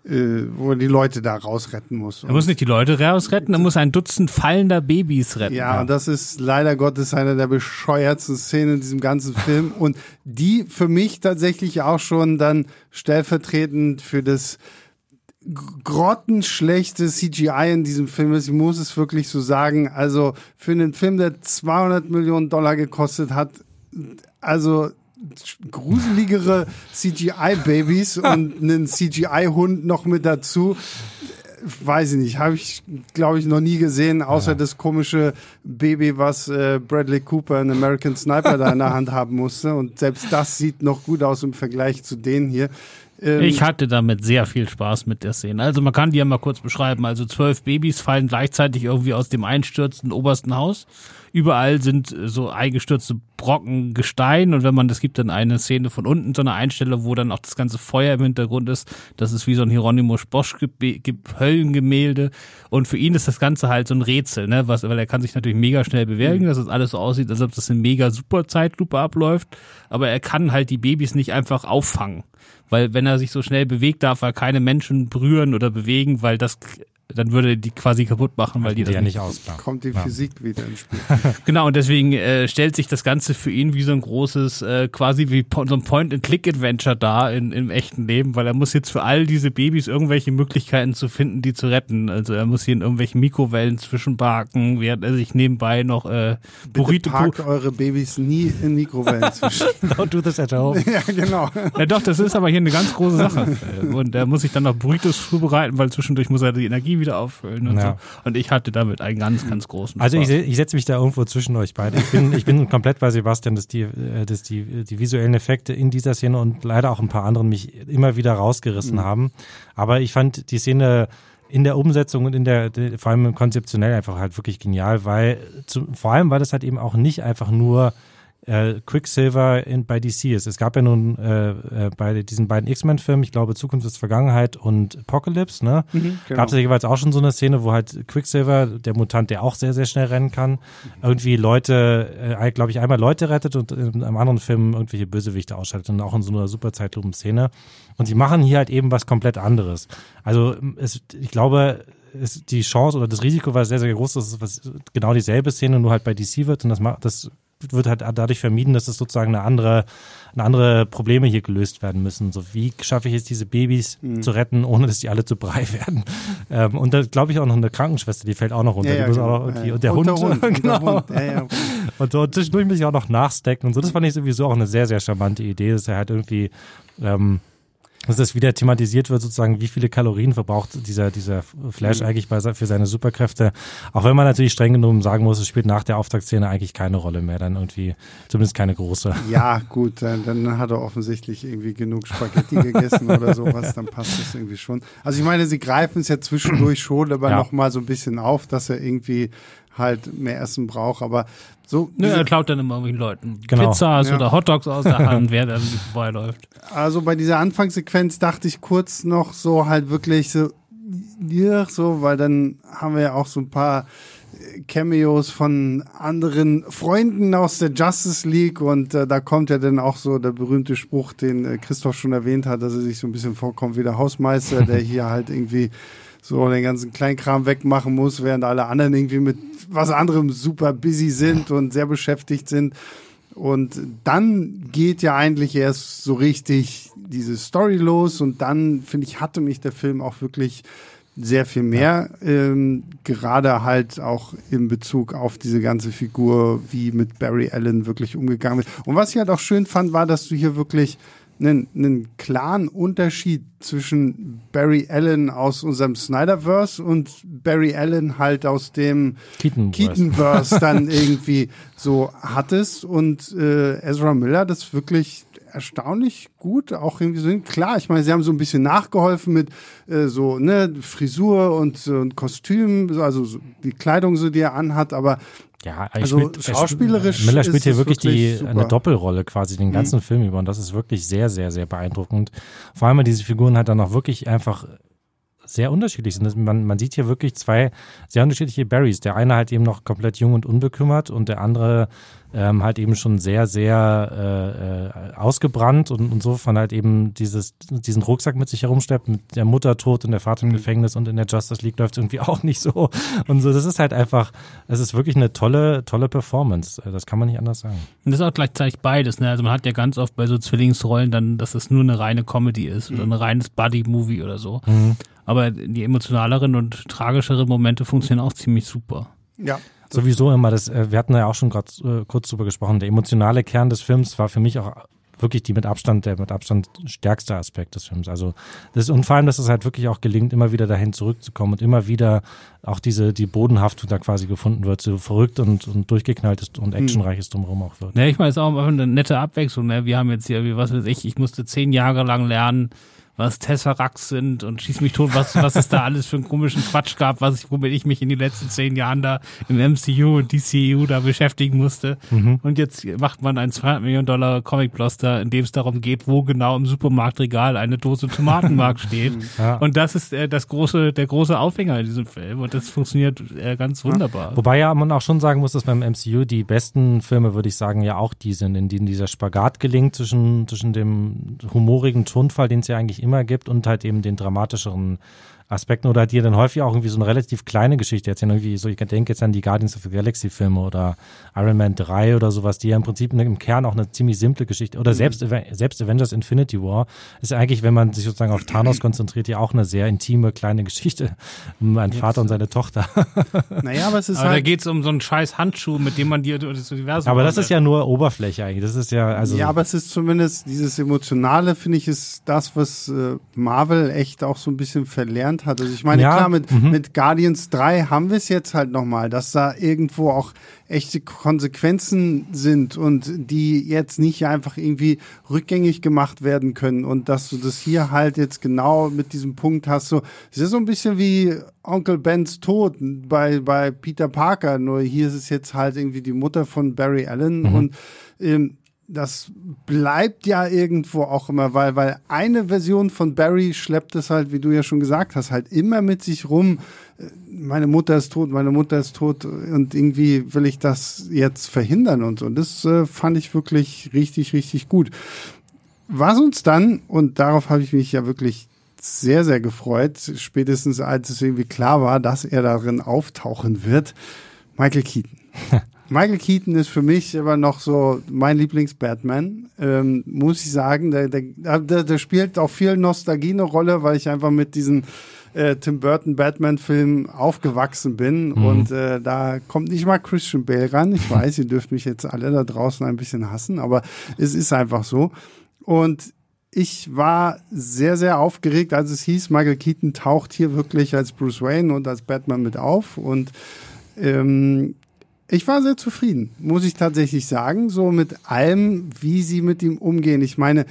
äh, wo er die Leute da rausretten muss. Er muss nicht die Leute rausretten, er muss ein Dutzend fallender Babys retten. Ja, und das ist leider Gottes eine der bescheuertsten Szenen in diesem ganzen Film und die für mich tatsächlich auch schon dann stellvertretend für das grottenschlechte CGI in diesem Film ist. Ich muss es wirklich so sagen. Also für einen Film, der 200 Millionen Dollar gekostet hat, also gruseligere CGI-Babys und einen CGI-Hund noch mit dazu weiß ich nicht, habe ich, glaube ich, noch nie gesehen, außer das komische Baby, was äh, Bradley Cooper in American Sniper da in der Hand haben musste. Und selbst das sieht noch gut aus im Vergleich zu denen hier. Ähm, Ich hatte damit sehr viel Spaß mit der Szene. Also man kann die ja mal kurz beschreiben. Also zwölf Babys fallen gleichzeitig irgendwie aus dem einstürzenden obersten Haus. Überall sind äh, so eingestürzte Brocken Gestein. Und wenn man, es gibt dann eine Szene von unten, so eine Einstelle, wo dann auch das ganze Feuer im Hintergrund ist. Das ist wie so ein Hieronymus Bosch Höllengemälde. Und für ihn ist das Ganze halt so ein Rätsel, ne, was, weil er kann sich natürlich mega schnell bewegen, dass das alles so aussieht, als ob das in mega super Zeitlupe abläuft, aber er kann halt die Babys nicht einfach auffangen. Weil wenn er sich so schnell bewegt, darf er keine Menschen berühren oder bewegen, weil das dann würde die quasi kaputt machen, weil die die das ja nicht nicht aus. klar. kommt die Ja. Physik wieder ins Spiel. Genau, und deswegen äh, stellt sich das Ganze für ihn wie so ein großes, äh, quasi wie so ein Point-and-Click-Adventure da in, im echten Leben, weil er muss jetzt für all diese Babys irgendwelche Möglichkeiten zu finden, die zu retten. Also er muss hier in irgendwelchen Mikrowellen zwischenbarken, während er sich nebenbei noch äh, Bitte Burrito... parkt eure Babys nie in Mikrowellen zwischen. Don't do this at home. ja, genau. Ja doch, das ist aber hier eine ganz große Sache. Und er muss sich dann noch Burritos zubereiten, weil zwischendurch muss er die Energie wieder auffüllen und Ja. so. Und ich hatte damit einen ganz, ganz großen Also ich, Spaß. ich setze mich da irgendwo zwischen euch beide. Ich bin, ich bin komplett bei Sebastian, dass die, äh, dass die, die visuellen Effekte in dieser Szene und leider auch ein paar anderen mich immer wieder rausgerissen haben. Aber ich fand die Szene in der Umsetzung und in der, de- vor allem konzeptionell einfach halt wirklich genial, weil zu, vor allem, weil das halt eben auch nicht einfach nur äh, Quicksilver in, bei DC ist. Es gab ja nun äh, äh, bei diesen beiden X-Men-Filmen, ich glaube Zukunft ist Vergangenheit und Apocalypse, ne? genau. Gab es ja jeweils auch schon so eine Szene, wo halt Quicksilver, der Mutant, der auch sehr, sehr schnell rennen kann, irgendwie Leute, äh, glaube ich, einmal Leute rettet und in einem anderen Film irgendwelche Bösewichte ausschaltet und auch in so einer super Zeitlupen-Szene. Und die machen hier halt eben was komplett anderes. Also es, ich glaube, es, die Chance oder das Risiko war sehr, sehr groß, dass es was, genau dieselbe Szene nur halt bei DC wird und das macht, das wird halt dadurch vermieden, dass es sozusagen eine andere, eine andere Probleme hier gelöst werden müssen. So wie schaffe ich es, diese Babys Mhm. zu retten, ohne dass die alle zu Brei werden? Ähm, und da glaube ich auch noch eine Krankenschwester, die fällt auch noch runter. Ja, ja, genau. auch noch irgendwie, Ja, und der und Hund, Hund, und der genau. Hund. Und so zwischendurch muss ich auch noch nachstecken und so. Das fand ich sowieso auch eine sehr, sehr charmante Idee, dass er halt irgendwie, ähm, dass das wieder thematisiert wird, sozusagen, wie viele Kalorien verbraucht dieser, dieser Flash Mhm. eigentlich bei, für seine Superkräfte. Auch wenn man natürlich streng genommen sagen muss, es spielt nach der Auftaktszene eigentlich keine Rolle mehr, dann irgendwie, zumindest keine große. Ja, gut, dann, dann hat er offensichtlich irgendwie genug Spaghetti gegessen oder sowas, dann passt das irgendwie schon. Also ich meine, sie greifen es ja zwischendurch schon, aber Ja. noch mal so ein bisschen auf, dass er irgendwie halt mehr Essen braucht, aber so Nö, er klaut dann immer irgendwelchen Leuten Genau. Pizzas Ja. oder Hotdogs aus der Hand, während er irgendwie vorbeiläuft. Also bei dieser Anfangssequenz dachte ich kurz noch so halt wirklich so, ja, so, weil dann haben wir ja auch so ein paar äh, Cameos von anderen Freunden aus der Justice League und äh, da kommt ja dann auch so der berühmte Spruch, den äh, Christoph schon erwähnt hat, dass er sich so ein bisschen vorkommt wie der Hausmeister, der hier halt irgendwie so den ganzen Kleinkram wegmachen muss, während alle anderen irgendwie mit was anderem super busy sind und sehr beschäftigt sind. Und dann geht ja eigentlich erst so richtig diese Story los und dann, finde ich, hatte mich der Film auch wirklich sehr viel mehr, ähm, gerade halt auch in Bezug auf diese ganze Figur, wie mit Barry Allen wirklich umgegangen wird. Und was ich halt auch schön fand, war, dass du hier wirklich einen, einen klaren Unterschied zwischen Barry Allen aus unserem Snyderverse und Barry Allen halt aus dem Keaton-Verse. Keaton-Verse dann irgendwie so hattest und äh, Ezra Miller das wirklich erstaunlich gut auch irgendwie so klar ich meine sie haben so ein bisschen nachgeholfen mit äh, so ne Frisur und, und Kostüm also so die Kleidung so die er anhat aber Ja, Also spielt, er schauspielerisch spielt- Miller spielt hier es wirklich, die, wirklich super. eine Doppelrolle quasi den ganzen Film über und das ist wirklich sehr, sehr, sehr beeindruckend. Vor allem, weil diese Figuren halt dann auch wirklich einfach sehr unterschiedlich sind. Man, man sieht hier wirklich zwei sehr unterschiedliche Barrys. Der eine halt eben noch komplett jung und unbekümmert und der andere ähm, halt eben schon sehr, sehr äh, äh, ausgebrannt und insofern halt eben dieses, diesen Rucksack mit sich herumschleppt, mit der Mutter tot und der Vater im Gefängnis und in der Justice League läuft irgendwie auch nicht so. Und so, das ist halt einfach, es ist wirklich eine tolle, tolle Performance. Das kann man nicht anders sagen. Und das ist auch gleichzeitig beides. Ne? Also man hat ja ganz oft bei so Zwillingsrollen dann, dass es nur eine reine Comedy ist oder ein reines Buddy-Movie oder so. Aber die emotionaleren und tragischeren Momente funktionieren auch ziemlich super. ja Sowieso immer das, äh, wir hatten ja auch schon gerade äh, kurz drüber gesprochen, der emotionale Kern des Films war für mich auch wirklich die mit Abstand, der mit Abstand stärkste Aspekt des Films. Also das ist, und vor allem, dass es halt wirklich auch gelingt, immer wieder dahin zurückzukommen und immer wieder auch diese, die Bodenhaftung da quasi gefunden wird, so verrückt und, und durchgeknallt ist und actionreiches drumherum auch wird. Ne, ich meine, es ist auch eine nette Abwechslung. Ne? Wir haben jetzt hier, wie was weiß ich, ich musste zehn Jahre lang lernen, was Tesseracts sind und schieß mich tot, was, was es da alles für einen komischen Quatsch gab, was ich, womit ich mich in den letzten zehn Jahren da im MCU und DCU da beschäftigen musste. Und jetzt macht man einen 200 Millionen Dollar Comic-Bloster, in dem es darum geht, wo genau im Supermarktregal eine Dose Tomatenmark steht. Ja. Und das ist äh, das große, der große Aufhänger in diesem Film und das funktioniert äh, ganz wunderbar. Wobei ja man auch schon sagen muss, dass beim MCU die besten Filme, würde ich sagen, ja auch die sind, in denen dieser Spagat gelingt zwischen, zwischen dem humorigen Tonfall, den es ja eigentlich immer gibt, und halt eben den dramatischeren Aspekten oder die dann häufig auch irgendwie so eine relativ kleine Geschichte erzählen. Irgendwie so, ich denke jetzt an die Guardians of the Galaxy Filme oder Iron Man 3 oder sowas, die ja im Prinzip im Kern auch eine ziemlich simple Geschichte oder selbst, selbst Avengers Infinity War ist eigentlich, wenn man sich sozusagen auf Thanos konzentriert, ja auch eine sehr intime kleine Geschichte einen Vater und seine Tochter. naja aber es ist Aber da halt geht es um so einen scheiß Handschuh, mit dem man dir das Universum Aber das ist ja nur Oberfläche eigentlich. Das ist ja, also. ja, aber es ist zumindest dieses Emotionale, finde ich, ist das, was äh, Marvel echt auch so ein bisschen verlernt hat. Also ich meine, Ja, klar, mit, mhm. mit Guardians 3 haben wir es jetzt halt nochmal, dass da irgendwo auch echte Konsequenzen sind und die jetzt nicht einfach irgendwie rückgängig gemacht werden können und dass du das hier halt jetzt genau mit diesem Punkt hast, so, es ist so ein bisschen wie Onkel Bens Tod bei, bei Peter Parker, nur hier ist es jetzt halt irgendwie die Mutter von Barry Allen und ähm, das bleibt ja irgendwo auch immer, weil, weil eine Version von Barry schleppt es halt, wie du ja schon gesagt hast, halt immer mit sich rum. Äh, Meine Mutter ist tot, meine Mutter ist tot und irgendwie will ich das jetzt verhindern und so. Und das äh, fand ich wirklich richtig, richtig gut. Was uns dann, und darauf habe ich mich ja wirklich sehr, sehr gefreut, spätestens als es irgendwie klar war, dass er darin auftauchen wird, Michael Keaton. Michael Keaton ist für mich aber noch so mein Lieblings-Batman, ähm, muss ich sagen. Der, der, der, spielt auch viel Nostalgie eine Rolle, weil ich einfach mit diesen äh, Tim Burton Batman-Filmen aufgewachsen bin. Und äh, da kommt nicht mal Christian Bale ran. Ich weiß, ihr dürft mich jetzt alle da draußen ein bisschen hassen, aber es ist einfach so. Und ich war sehr, sehr aufgeregt, als es hieß, Michael Keaton taucht hier wirklich als Bruce Wayne und als Batman mit auf. Und ähm, ich war sehr zufrieden, muss ich tatsächlich sagen, so mit allem, wie sie mit ihm umgehen. Ich meine,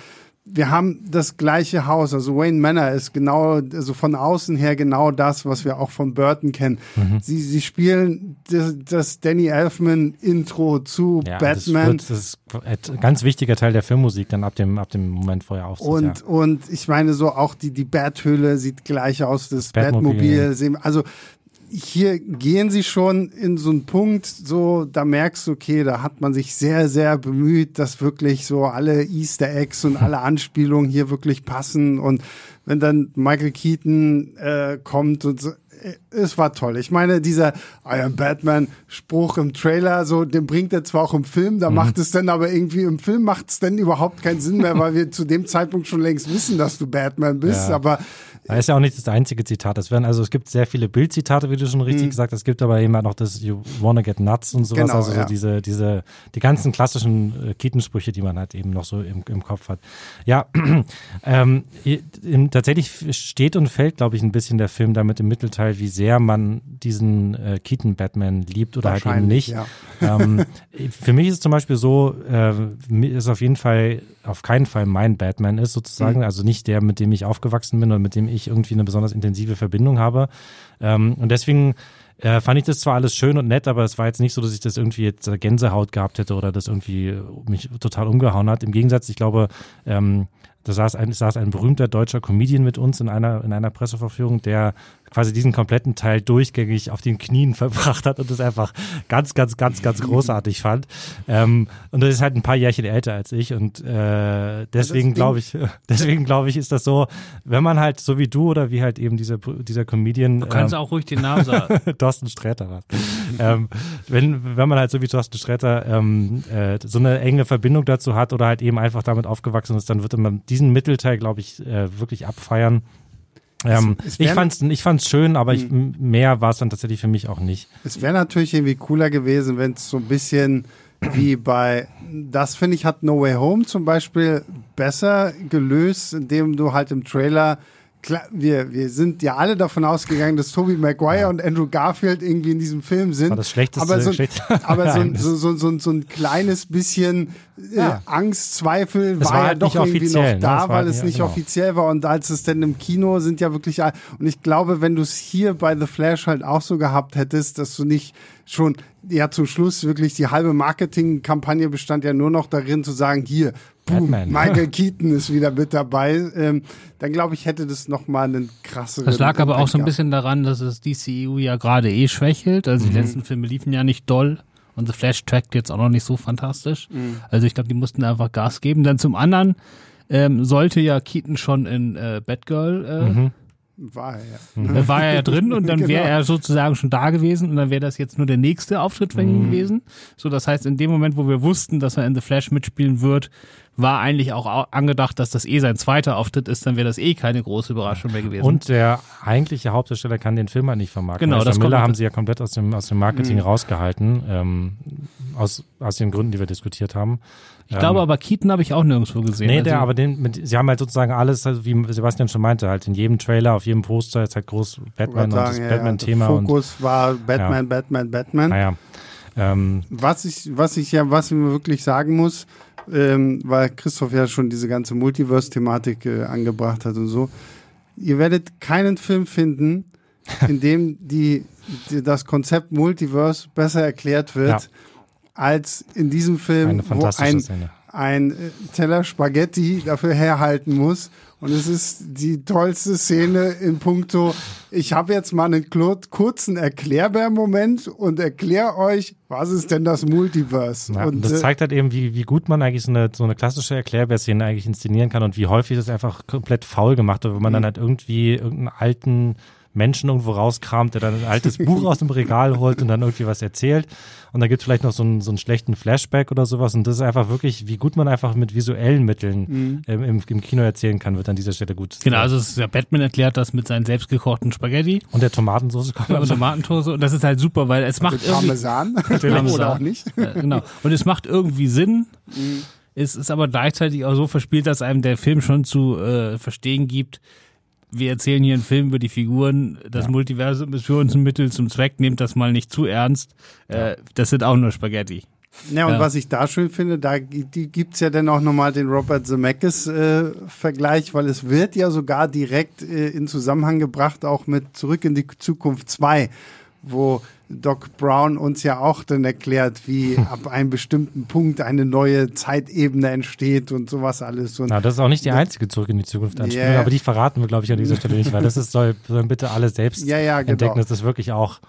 wir haben das gleiche Haus, also Wayne Manor ist genau, also von außen her genau das, was wir auch von Burton kennen. Sie, sie spielen das, das Danny Elfman Intro zu ja, Batman. Das, wird, das ist ein ganz wichtiger Teil der Filmmusik dann ab dem, ab dem Moment vorher auftritt. Und, ja. und ich meine so auch die, die Betthöhle sieht gleich aus, das Batmobil. Batmobil. Also hier gehen sie schon in so einen Punkt, so da merkst du, okay, da hat man sich sehr, sehr bemüht, dass wirklich so alle Easter Eggs und alle Anspielungen hier wirklich passen. Und wenn dann Michael Keaton äh, kommt und so, es war toll. Ich meine, dieser I am Batman-Spruch im Trailer, so, den bringt er zwar auch im Film, da mhm. macht es dann aber irgendwie, im Film macht es dann überhaupt keinen Sinn mehr, weil wir zu dem Zeitpunkt schon längst wissen, dass du Batman bist, ja. aber da ist ja auch nicht das einzige Zitat. Es werden, also es gibt sehr viele Bildzitate, wie du schon richtig mhm. gesagt hast. Es gibt aber immer noch das You wanna get nuts und sowas. Genau, also ja. so diese, diese, die ganzen klassischen äh, Kietensprüche, die man halt eben noch so im, im Kopf hat. Ja, ähm, tatsächlich steht und fällt, glaube ich, ein bisschen der Film damit im Mittelteil, wie sehr man diesen äh, Keaton-Batman liebt oder halt eben nicht. Ja. Ähm, für mich ist es zum Beispiel so, äh, ist auf jeden Fall, auf keinen Fall mein Batman ist sozusagen. Mhm. Also nicht der, mit dem ich aufgewachsen bin oder mit dem ich ich irgendwie eine besonders intensive Verbindung habe. Ähm, und deswegen äh, fand ich das zwar alles schön und nett, aber es war jetzt nicht so, dass ich das irgendwie jetzt Gänsehaut gehabt hätte oder das irgendwie mich total umgehauen hat. Im Gegensatz, ich glaube, ähm, da saß ein, saß ein berühmter deutscher Comedian mit uns in einer, in einer Presseverführung, der quasi diesen kompletten Teil durchgängig auf den Knien verbracht hat und das einfach ganz, ganz, ganz, ganz großartig fand. Ähm, und das ist halt ein paar Jährchen älter als ich und äh, deswegen glaube ich, deswegen glaube ich, ist das so, wenn man halt so wie du oder wie halt eben dieser, dieser Comedian. Du kannst ähm, auch ruhig den Namen sagen. Thorsten Sträter was. ähm, wenn, wenn man halt so wie Thorsten Sträter ähm, äh, so eine enge Verbindung dazu hat oder halt eben einfach damit aufgewachsen ist, dann wird man diesen Mittelteil, glaube ich, äh, wirklich abfeiern. Ähm, ich fand's, ich fand's schön, aber ich, hm. mehr war es dann tatsächlich für mich auch nicht. Es wäre natürlich irgendwie cooler gewesen, wenn es so ein bisschen wie bei, das finde ich, hat No Way Home zum Beispiel besser gelöst, indem du halt im Trailer Klar, wir, wir sind ja alle davon ausgegangen, dass Tobey Maguire ja. und Andrew Garfield irgendwie in diesem Film sind. Das war das schlechteste. Aber so, aber so, so, so, so, so ein kleines bisschen äh, ja. Angst, Zweifel war, war halt ja doch irgendwie noch ne? da, ne? weil es nicht genau. offiziell war. Und als es denn im Kino sind ja wirklich, und ich glaube, wenn du es hier bei The Flash halt auch so gehabt hättest, dass du nicht schon ja zum Schluss wirklich die halbe Marketingkampagne bestand ja nur noch darin zu sagen, hier, boom, Michael Keaton ist wieder mit dabei. Ähm, dann glaube ich, hätte das nochmal einen krasseren. Das lag aber auch so ein bisschen daran, dass das DCEU ja gerade eh schwächelt. Also die mhm. letzten Filme liefen ja nicht doll. Und The Flash trackt jetzt auch noch nicht so fantastisch. Mhm. Also ich glaube, die mussten einfach Gas geben. Dann zum anderen ähm, sollte ja Keaton schon in äh, Batgirl äh, mhm. War er ja. Da war er ja drin und dann wäre genau. er sozusagen schon da gewesen und dann wäre das jetzt nur der nächste Auftritt für ihn mhm. gewesen. So, das heißt, in dem Moment, wo wir wussten, dass er in The Flash mitspielen wird, war eigentlich auch angedacht, dass das eh sein zweiter Auftritt ist, dann wäre das eh keine große Überraschung mehr gewesen. Und der eigentliche Hauptdarsteller kann den Film halt nicht vermarkten. Genau, das Miller haben sie ja komplett aus dem, aus dem Marketing mhm. rausgehalten, ähm, aus, aus den Gründen, die wir diskutiert haben. Ich ähm, glaube aber, Keaton habe ich auch nirgendwo gesehen. Nee, der, also, aber den, mit, sie haben halt sozusagen alles, also wie Sebastian schon meinte, halt in jedem Trailer, auf jedem Poster ist halt groß Batman und das ja, Batman-Thema. Ja, Fokus und, war Batman, ja. Batman, Batman. Naja. Ähm, was ich, was ich ja, was ich mir wirklich sagen muss, ähm, weil Christoph ja schon diese ganze Multiverse-Thematik äh, angebracht hat und so. Ihr werdet keinen Film finden, in dem die, die das Konzept Multiverse besser erklärt wird, ja als in diesem Film, wo ein, ein äh, Teller Spaghetti dafür herhalten muss. Und es ist die tollste Szene in puncto, ich habe jetzt mal einen kurzen Erklärbär-Moment und erkläre euch, was ist denn das Multiverse? Ja, und das äh, zeigt halt eben, wie, wie gut man eigentlich so eine, so eine klassische Erklärbär-Szene eigentlich inszenieren kann und wie häufig das einfach komplett faul gemacht wird, wenn man mhm. dann halt irgendwie irgendeinen alten Menschen irgendwo rauskramt, der dann ein altes Buch aus dem Regal holt und dann irgendwie was erzählt. Und dann gibt es vielleicht noch so einen, so einen schlechten Flashback oder sowas. Und das ist einfach wirklich, wie gut man einfach mit visuellen Mitteln mhm. ähm, im, im, Kino erzählen kann, wird an dieser Stelle gut. Genau, also es ist ja Batman erklärt das mit seinen selbstgekochten Spaghetti. Und der Tomatensauce kommt. Und Tomatensauce. Und das ist halt super, weil es macht mit irgendwie. Parmesan. Parmesan. Oder auch nicht. Ja, genau. Und es macht irgendwie Sinn. Mhm. Es ist aber gleichzeitig auch so verspielt, dass einem der Film schon zu äh, verstehen gibt, wir erzählen hier einen Film über die Figuren, das ja. Multiversum ist für uns ein Mittel zum Zweck, nehmt das mal nicht zu ernst. Äh, das sind auch nur Spaghetti. Ja, und ja. was ich da schön finde, da gibt es ja dann auch nochmal den Robert Zemeckis-Vergleich, äh, weil es wird ja sogar direkt äh, in Zusammenhang gebracht, auch mit Zurück in die Zukunft 2, wo Doc Brown uns ja auch dann erklärt, wie ab einem bestimmten Punkt eine neue Zeitebene entsteht und sowas alles. Und Na, das ist auch nicht die einzige Zurück in die Zukunft Anspielung, yeah. aber die verraten wir, glaube ich, an dieser Stelle nicht, weil das ist, soll, sollen bitte alle selbst ja, ja, genau. entdecken, dass das wirklich auch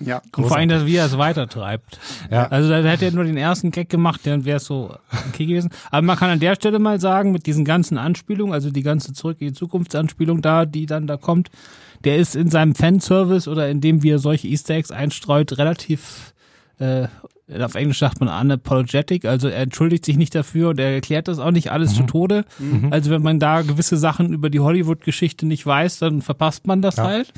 Ja. Und vor allem, dass wie er es weitertreibt. Ja. Also da hätte er nur den ersten Gag gemacht, dann wäre es so okay gewesen. Aber man kann an der Stelle mal sagen, mit diesen ganzen Anspielungen, also die ganze Zurück in die Zukunftsanspielung da, die dann da kommt, der ist in seinem Fanservice oder in dem, wie er solche Easter Eggs einstreut, relativ äh, auf Englisch sagt man unapologetic, also er entschuldigt sich nicht dafür und er erklärt das auch nicht alles zu Tode. Also wenn man da gewisse Sachen über die Hollywood-Geschichte nicht weiß, dann verpasst man das Ja. halt.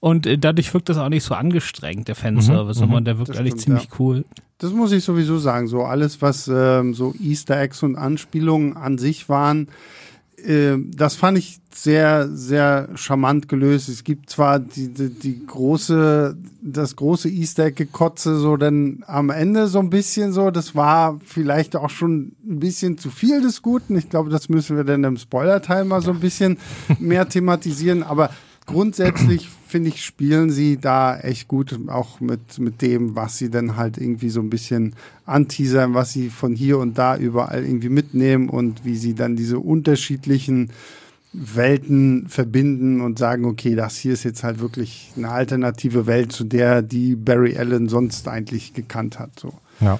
Und äh, dadurch wirkt das auch nicht so angestrengt, der Fanservice, sondern der wirkt eigentlich stimmt, ziemlich cool. Das muss ich sowieso sagen. So alles, was ähm, so Easter Eggs und Anspielungen an sich waren, äh, das fand ich sehr, sehr charmant gelöst. Es gibt zwar die, die, die große, das große Easter Egg gekotze so dann am Ende so ein bisschen so. Das war vielleicht auch schon ein bisschen zu viel des Guten. Ich glaube, das müssen wir dann im Spoiler-Teil mal so ein bisschen mehr thematisieren. Aber grundsätzlich finde ich, spielen sie da echt gut, auch mit, mit dem, was sie dann halt irgendwie so ein bisschen anteasern, was sie von hier und da überall irgendwie mitnehmen und wie sie dann diese unterschiedlichen Welten verbinden und sagen, okay, das hier ist jetzt halt wirklich eine alternative Welt zu der, die Barry Allen sonst eigentlich gekannt hat. So. Ja.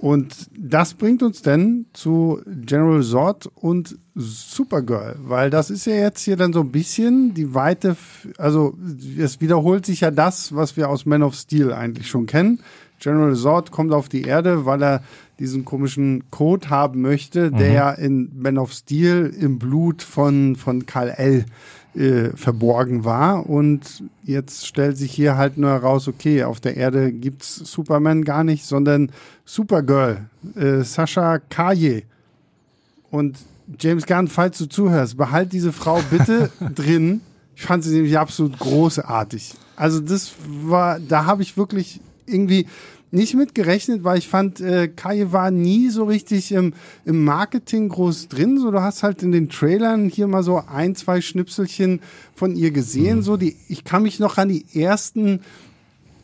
Und das bringt uns dann zu General Zod und Supergirl, weil das ist ja jetzt hier dann so ein bisschen die weite, also es wiederholt sich ja das, was wir aus Man of Steel eigentlich schon kennen. General Zod kommt auf die Erde, weil er diesen komischen Code haben möchte, der ja in Man of Steel im Blut von, von Kal El äh, verborgen war. Und jetzt stellt sich hier halt nur heraus, okay, auf der Erde gibt's Superman gar nicht, sondern Supergirl, äh, Sascha Kaye. Und James Gunn, falls du zuhörst, behalt diese Frau bitte drin. Ich fand sie nämlich absolut großartig. Also das war, da habe ich wirklich irgendwie nicht mit gerechnet, weil ich fand, äh, Kaye war nie so richtig im, im Marketing groß drin. So, du hast halt in den Trailern hier mal so ein, zwei Schnipselchen von ihr gesehen. So, die, ich kann mich noch an die ersten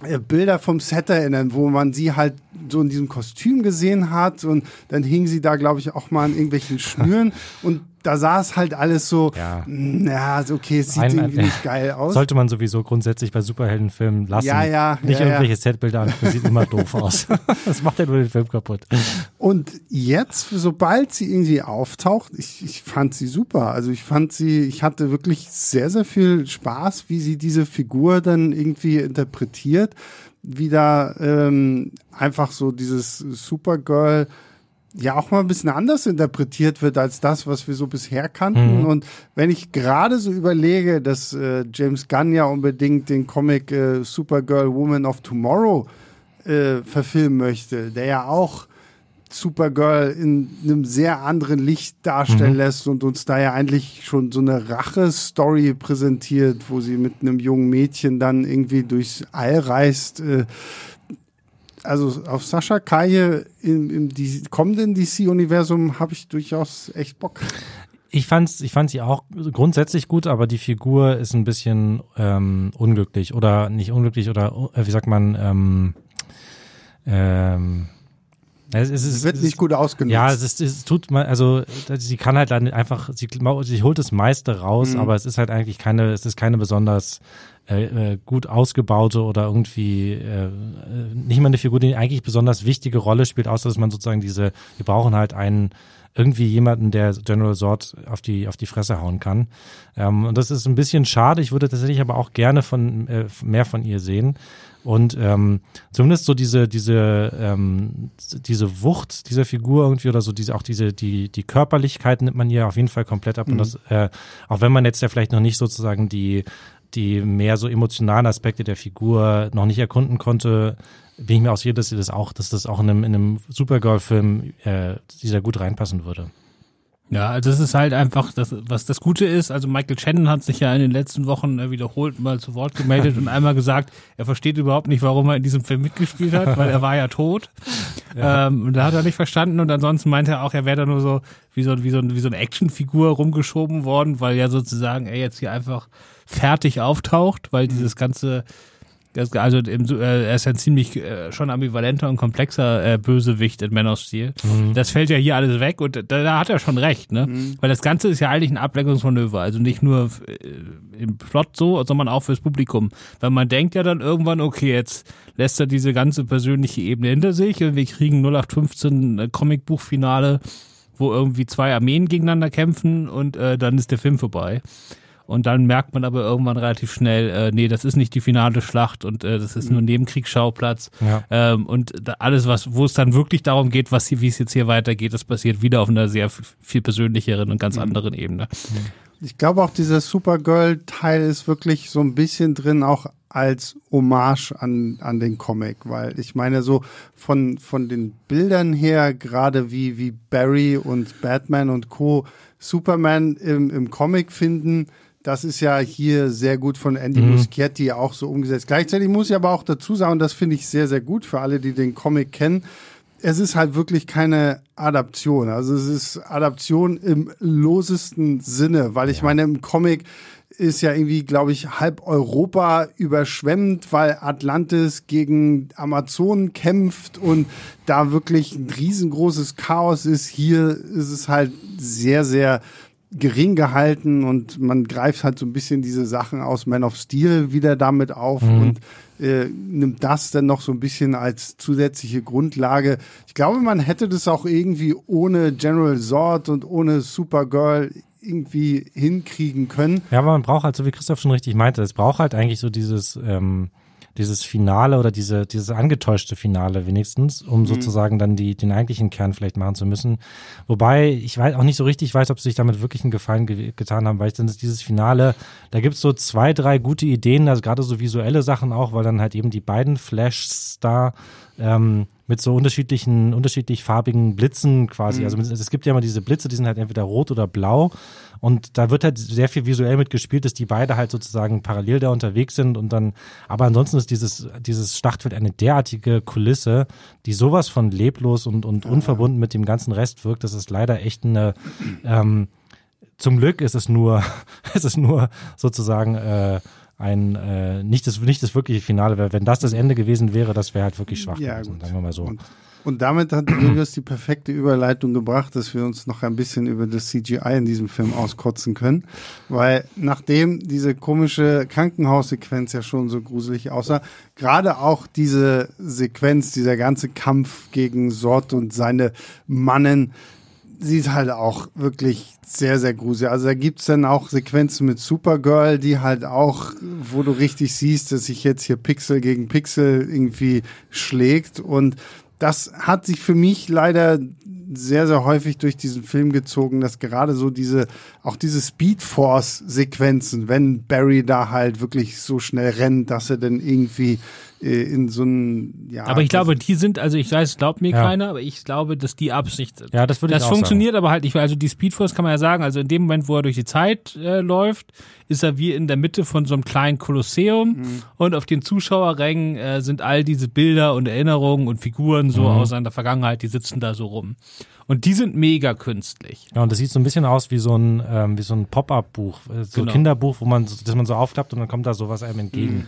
äh, Bilder vom Set erinnern, wo man sie halt so in diesem Kostüm gesehen hat und dann hing sie da, glaube ich, auch mal an irgendwelchen Schnüren und da sah es halt alles so, Ja. na, so okay, es sieht Ein- irgendwie ein- nicht geil aus. Sollte man sowieso grundsätzlich bei Superheldenfilmen lassen. Ja, ja, Nicht ja, ja. irgendwelche Setbilder an, das sieht immer doof aus. Das macht ja nur den Film kaputt. Und jetzt, sobald sie irgendwie auftaucht, ich, ich fand sie super. Also ich fand sie, ich hatte wirklich sehr, sehr viel Spaß, wie sie diese Figur dann irgendwie interpretiert, wie da ähm, einfach so dieses Supergirl ja auch mal ein bisschen anders interpretiert wird als das, was wir so bisher kannten. Und wenn ich gerade so überlege, dass äh, James Gunn ja unbedingt den Comic äh, Supergirl Woman of Tomorrow äh, verfilmen möchte, der ja auch Supergirl in einem sehr anderen Licht darstellen lässt und uns da ja eigentlich schon so eine Rache-Story präsentiert, wo sie mit einem jungen Mädchen dann irgendwie durchs All reist. Äh, also auf Sascha Kaye im, im die, kommenden DC-Universum habe ich durchaus echt Bock. Ich fand's, ich fand sie auch grundsätzlich gut, aber die Figur ist ein bisschen ähm, unglücklich oder nicht unglücklich oder äh, wie sagt man, ähm, ähm, es, es, Es ist, wird es nicht ist, gut ausgenutzt. Ja, es, ist, es tut mal, also sie kann halt dann einfach, sie, sie holt das meiste raus, Mhm. aber es ist halt eigentlich keine, es ist keine besonders äh, äh, gut ausgebaute oder irgendwie äh, äh, nicht mal eine Figur, die eigentlich besonders wichtige Rolle spielt, außer dass man sozusagen diese, wir brauchen halt einen irgendwie jemanden, der General Zod auf die auf die Fresse hauen kann. Ähm, und das ist ein bisschen schade. Ich würde tatsächlich aber auch gerne von äh, mehr von ihr sehen. Und ähm, zumindest so diese, diese, ähm, diese Wucht dieser Figur irgendwie oder so diese, auch diese, die, die Körperlichkeit nimmt man ihr auf jeden Fall komplett ab. Und das, äh, auch wenn man jetzt ja vielleicht noch nicht sozusagen die, die mehr so emotionalen Aspekte der Figur noch nicht erkunden konnte, bin ich mir auch sicher, dass sie das auch, dass das auch in einem, in einem Supergirl-Film äh, dieser gut reinpassen würde. Ja, also es ist halt einfach, das, was das Gute ist, also Michael Shannon hat sich ja in den letzten Wochen äh, wiederholt mal zu Wort gemeldet und einmal gesagt, er versteht überhaupt nicht, warum er in diesem Film mitgespielt hat, weil er war ja tot. Ähm, und da hat er nicht verstanden und ansonsten meinte er auch, er wäre da nur so wie so, wie so, wie so eine Actionfigur rumgeschoben worden, weil ja sozusagen er jetzt hier einfach fertig auftaucht, weil dieses ganze Also im, äh, er ist ein ziemlich äh, schon ambivalenter und komplexer äh, Bösewicht in Man of Steel. Mhm. Das fällt ja hier alles weg und da, da hat er schon recht, ne? Mhm. Weil das Ganze ist ja eigentlich ein Ablenkungsmanöver, also nicht nur äh, im Plot so, sondern auch fürs Publikum. Weil man denkt ja dann irgendwann, okay, jetzt lässt er diese ganze persönliche Ebene hinter sich und wir kriegen 0815 äh, Comicbuchfinale, wo irgendwie zwei Armeen gegeneinander kämpfen und äh, dann ist der Film vorbei. Und dann merkt man aber irgendwann relativ schnell, äh, nee, das ist nicht die finale Schlacht und äh, das ist nur ein Nebenkriegsschauplatz. Ja. Ähm, und alles, was, wo es dann wirklich darum geht, was wie es jetzt hier weitergeht, das passiert wieder auf einer sehr viel persönlicheren und ganz mhm. anderen Ebene. Ich glaube auch dieser Supergirl-Teil ist wirklich so ein bisschen drin, auch als Hommage an, an den Comic, weil ich meine so von, von den Bildern her, gerade wie, wie Barry und Batman und Co. Superman im, im Comic finden, das ist ja hier sehr gut von Andy mhm. Muschietti auch so umgesetzt. Gleichzeitig muss ich aber auch dazu sagen, das finde ich sehr, sehr gut für alle, die den Comic kennen. Es ist halt wirklich keine Adaption. Also es ist Adaption im losesten Sinne, weil ich ja. meine, im Comic ist ja irgendwie, glaube ich, halb Europa überschwemmt, weil Atlantis gegen Amazonen kämpft und da wirklich ein riesengroßes Chaos ist. Hier ist es halt sehr, sehr gering gehalten und man greift halt so ein bisschen diese Sachen aus Man of Steel wieder damit auf mhm. und äh, nimmt das dann noch so ein bisschen als zusätzliche Grundlage. Ich glaube, man hätte das auch irgendwie ohne General Zord und ohne Supergirl irgendwie hinkriegen können. Ja, aber man braucht halt, so wie Christoph schon richtig meinte, es braucht halt eigentlich so dieses ähm, dieses Finale oder diese, dieses angetäuschte Finale wenigstens, um mhm. sozusagen dann die, den eigentlichen Kern vielleicht machen zu müssen. Wobei ich weiß auch nicht so richtig weiß, ob sie sich damit wirklich einen Gefallen ge getan haben, weil ich dann dieses Finale, da gibt's so zwei, drei gute Ideen, also gerade so visuelle Sachen auch, weil dann halt eben die beiden Flashs da ähm, mit so unterschiedlichen, unterschiedlich farbigen Blitzen quasi. Mhm. Also es gibt ja immer diese Blitze, die sind halt entweder rot oder blau. Und da wird halt sehr viel visuell mitgespielt, dass die beide halt sozusagen parallel da unterwegs sind und dann, aber ansonsten ist dieses, dieses Schlachtfeld eine derartige Kulisse, die sowas von leblos und, und unverbunden mit dem ganzen Rest wirkt. Das ist leider echt eine, ähm, zum Glück ist es nur, ist es nur sozusagen, äh, ein äh, nicht das nicht das wirkliche Finale wäre. Wenn das das Ende gewesen wäre, das wäre halt wirklich schwach ja, gewesen, sagen wir mal so. Und, und damit hat Julius die perfekte Überleitung gebracht, dass wir uns noch ein bisschen über das CGI in diesem Film auskotzen können, weil nachdem diese komische Krankenhaussequenz ja schon so gruselig aussah, gerade auch diese Sequenz, dieser ganze Kampf gegen Sort und seine Mannen sieht halt auch wirklich sehr, sehr gruselig. Also da gibt's dann auch Sequenzen mit Supergirl, die halt auch, wo du richtig siehst, dass sich jetzt hier Pixel gegen Pixel irgendwie schlägt. Und das hat sich für mich leider sehr, sehr häufig durch diesen Film gezogen, dass gerade so diese, auch diese Speed Force Sequenzen, wenn Barry da halt wirklich so schnell rennt, dass er dann irgendwie äh, in so ein, ja. Aber ich glaube, die sind, also ich weiß, glaubt mir ja. keiner, aber ich glaube, dass die Absicht sind. Ja, das würde ich Das funktioniert sagen. aber halt nicht, also die Speedforce kann man ja sagen, also in dem Moment, wo er durch die Zeit äh, läuft, ist er wie in der Mitte von so einem kleinen Kolosseum mhm. und auf den Zuschauerrängen äh, sind all diese Bilder und Erinnerungen und Figuren so mhm. aus seiner Vergangenheit, die sitzen da so rum. Und die sind mega künstlich. Ja, und das sieht so ein bisschen aus wie so ein, ähm, wie so ein Pop-up-Buch, äh, so genau. Kinderbuch, wo man, das man so aufklappt und dann kommt da sowas einem entgegen. Mhm.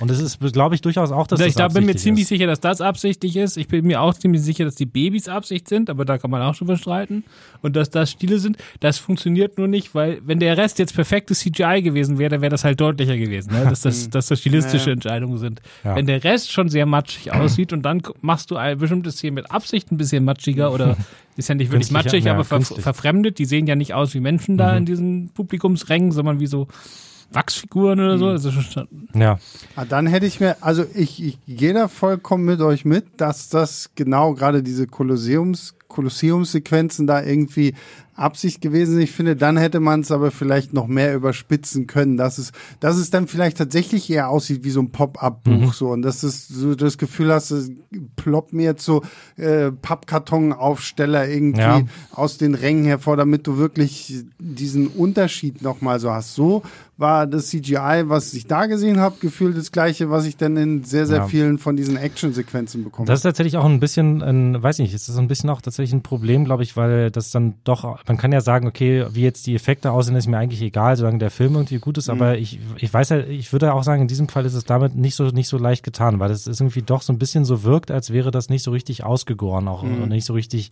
Und es ist, glaube ich, durchaus auch, dass ich das bin mir ziemlich ist. sicher, dass das absichtlich ist. Ich bin mir auch ziemlich sicher, dass die Babys Absicht sind, aber da kann man auch schon bestreiten. Und dass das Stile sind. Das funktioniert nur nicht, weil wenn der Rest jetzt perfektes CGI gewesen wäre, dann wäre das halt deutlicher gewesen, ne? dass, das, dass das stilistische Entscheidungen sind. Ja. Wenn der Rest schon sehr matschig aussieht und dann machst du ein bestimmtes Szene mit Absicht ein bisschen matschiger oder ist ja nicht wirklich matschig, ja, aber ver verfremdet. Die sehen ja nicht aus wie Menschen da mhm. in diesen Publikumsrängen, sondern wie so Wachsfiguren oder so. Also schon, ja. Ah, dann hätte ich mir, also ich, ich gehe da vollkommen mit euch mit, dass das genau gerade diese Kolosseums, Kolosseumssequenzen da irgendwie Absicht gewesen. Ich finde, dann hätte man es aber vielleicht noch mehr überspitzen können, dass es, dass es dann vielleicht tatsächlich eher aussieht wie so ein Pop-up-Buch mhm. so und dass du so das Gefühl hast, es ploppt mir jetzt so äh, Pappkartonaufsteller irgendwie ja. aus den Rängen hervor, damit du wirklich diesen Unterschied nochmal so hast. So war das CGI, was ich da gesehen habe, gefühlt das gleiche, was ich dann in sehr, sehr ja. vielen von diesen Action-Sequenzen bekomme. Das ist tatsächlich auch ein bisschen, ein, weiß nicht, ist das ein bisschen auch tatsächlich ein Problem, glaube ich, weil das dann doch, man kann ja sagen, okay, wie jetzt die Effekte aussehen, ist mir eigentlich egal, solange der Film irgendwie gut ist, mhm. aber ich, ich weiß ja, ich würde auch sagen, in diesem Fall ist es damit nicht so, nicht so leicht getan, weil es irgendwie doch so ein bisschen so wirkt, als wäre das nicht so richtig ausgegoren, auch mhm. nicht so richtig,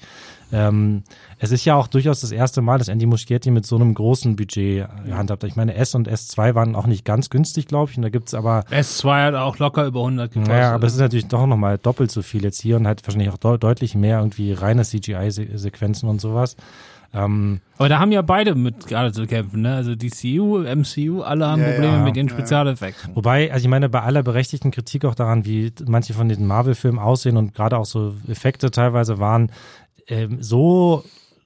ähm, es ist ja auch durchaus das erste Mal, dass Andy Muschietti mit so einem großen Budget gehandhabt hat. Ich meine, S und S2 waren auch nicht ganz günstig, glaube ich, und da gibt's aber. S2 hat auch locker über 100 gekostet. Naja, aber es ist natürlich doch nochmal doppelt so viel jetzt hier und hat wahrscheinlich auch de deutlich mehr irgendwie reine CGI-Sequenzen und sowas. Ähm, aber da haben ja beide mit gerade zu kämpfen, ne? Also DCU, MCU, alle haben ja, Probleme ja, mit ihren Spezialeffekten. Wobei, also ich meine, bei aller berechtigten Kritik auch daran, wie manche von den Marvel-Filmen aussehen und gerade auch so Effekte teilweise waren, ähm, so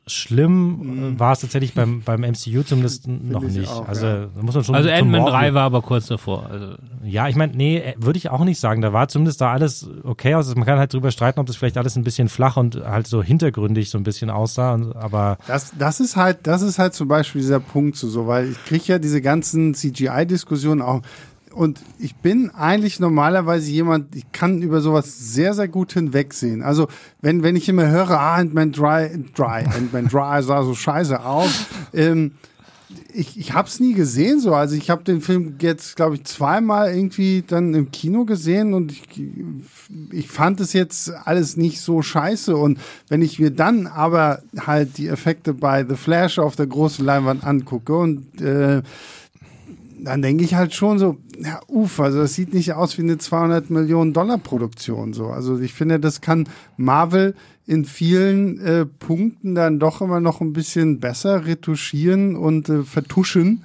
schlimm mhm. war es tatsächlich beim, beim MCU zumindest noch nicht. Auch, also ja. muss man schon Also Ant-Man 3 war aber kurz davor. Also. Ja, ich meine, nee, äh, würde ich auch nicht sagen. Da war zumindest da alles okay aus. Also man kann halt drüber streiten, ob das vielleicht alles ein bisschen flach und halt so hintergründig so ein bisschen aussah. Aber das, das ist halt, das ist halt zum Beispiel dieser Punkt so, so weil ich kriege ja diese ganzen CGI-Diskussionen auch und ich bin eigentlich normalerweise jemand, ich kann über sowas sehr, sehr gut hinwegsehen. Also, wenn, wenn ich immer höre, ah, Ant-Man Dry, Dry, Ant-Man Dry sah so scheiße aus, ähm, ich, ich habe es nie gesehen so. Also ich habe den Film jetzt, glaube ich, zweimal irgendwie dann im Kino gesehen und ich, ich fand es jetzt alles nicht so scheiße. Und wenn ich mir dann aber halt die Effekte bei The Flash auf der großen Leinwand angucke und äh, dann denke ich halt schon so, ja, uff, also das sieht nicht aus wie eine 200 Millionen Dollar Produktion so. Also ich finde, das kann Marvel in vielen äh, Punkten dann doch immer noch ein bisschen besser retuschieren und äh, vertuschen,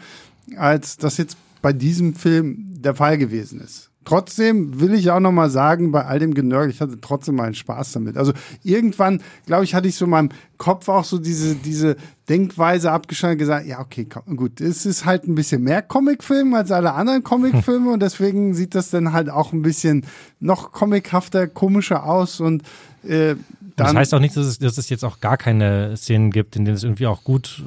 als das jetzt bei diesem Film der Fall gewesen ist. Trotzdem will ich auch noch mal sagen, bei all dem Genörgel, ich hatte trotzdem meinen Spaß damit. Also irgendwann, glaube ich, hatte ich so in meinem Kopf auch so diese, diese Denkweise abgeschaltet gesagt, ja, okay, komm, gut, es ist halt ein bisschen mehr Comicfilm als alle anderen Comicfilme und deswegen sieht das dann halt auch ein bisschen noch comichafter, komischer aus und äh, dann, das heißt auch nicht, dass es, dass es jetzt auch gar keine Szenen gibt, in denen es irgendwie auch gut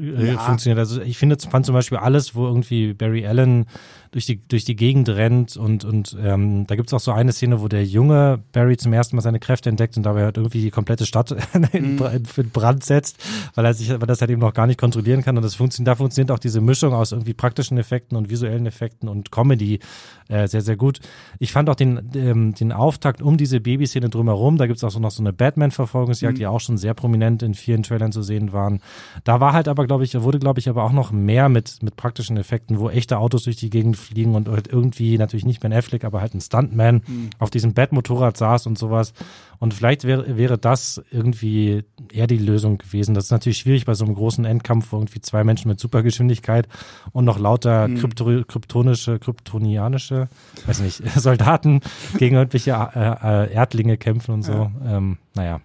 äh, ja. funktioniert. Also ich finde, fand zum Beispiel alles, wo irgendwie Barry Allen durch die, durch die Gegend rennt und, und ähm, da gibt es auch so eine Szene, wo der junge Barry zum ersten Mal seine Kräfte entdeckt und dabei halt irgendwie die komplette Stadt in, mhm. Brand setzt, weil er sich, weil das halt eben noch gar nicht kontrollieren kann und das funktioniert, da funktioniert auch diese Mischung aus irgendwie praktischen Effekten und visuellen Effekten und Comedy äh, sehr, sehr gut. Ich fand auch den, ähm, den Auftakt um diese Babyszene drumherum, da gibt es auch so noch so eine Batman-Verfolgungsjagd, mhm. die auch schon sehr prominent in vielen Trailern zu sehen waren. Da war halt aber, glaube ich, wurde, glaube ich, aber auch noch mehr mit, mit praktischen Effekten, wo echte Autos durch die Gegend fliegen und halt irgendwie natürlich nicht Ben Affleck, aber halt ein Stuntman mhm. auf diesem Bat-Motorrad saß und sowas. Und vielleicht wäre, wäre das irgendwie eher die Lösung gewesen. Das ist natürlich schwierig bei so einem großen Endkampf, wo irgendwie zwei Menschen mit Supergeschwindigkeit und noch lauter mhm. krypto, kryptonische, kryptonianische, weiß nicht, Soldaten gegen irgendwelche äh, äh, Erdlinge kämpfen und so. Ja. Ähm, naja.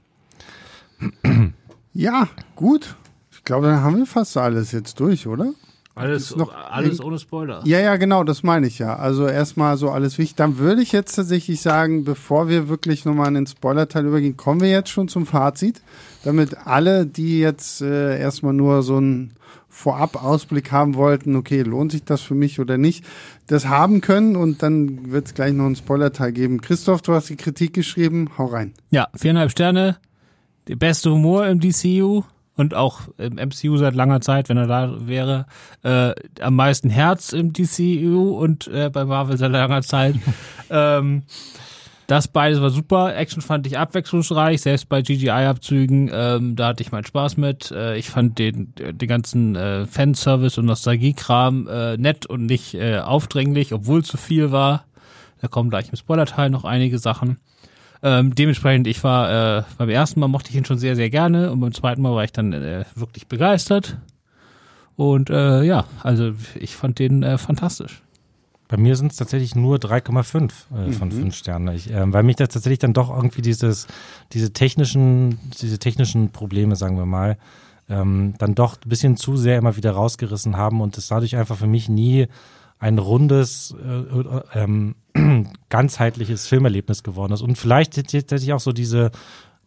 Ja, gut. Ich glaube, dann haben wir fast alles jetzt durch, oder? Alles, noch alles ohne Spoiler. Ja, ja, genau, das meine ich ja. Also erstmal so alles wichtig. Dann würde ich jetzt tatsächlich sagen, bevor wir wirklich nochmal in den Spoiler-Teil übergehen, kommen wir jetzt schon zum Fazit, damit alle, die jetzt äh, erstmal nur so einen Vorab-Ausblick haben wollten, okay, lohnt sich das für mich oder nicht, das haben können und dann wird es gleich noch einen Spoiler-Teil geben. Christoph, du hast die Kritik geschrieben, hau rein. Ja, viereinhalb Sterne, der beste Humor im DCU und auch im MCU seit langer Zeit, wenn er da wäre, äh, am meisten Herz im DCU und äh, bei Marvel seit langer Zeit. ähm, das beides war super. Action fand ich abwechslungsreich, selbst bei GGI-Abzügen, ähm, da hatte ich meinen Spaß mit. Äh, ich fand den, den ganzen äh, Fanservice und Nostalgie-Kram äh, nett und nicht äh, aufdringlich, obwohl zu viel war. Da kommen gleich im Spoiler-Teil noch einige Sachen. Ähm, dementsprechend, ich war äh, beim ersten Mal mochte ich ihn schon sehr, sehr gerne und beim zweiten Mal war ich dann äh, wirklich begeistert. Und äh, ja, also ich fand den äh, fantastisch. Bei mir sind es tatsächlich nur 3,5 äh, von mhm. 5 Sternen, ich, äh, weil mich das tatsächlich dann doch irgendwie dieses, diese technischen, diese technischen Probleme, sagen wir mal, ähm, dann doch ein bisschen zu sehr immer wieder rausgerissen haben und es dadurch einfach für mich nie ein rundes, äh, ähm, ganzheitliches Filmerlebnis geworden ist. Und vielleicht hätte ich auch so diese,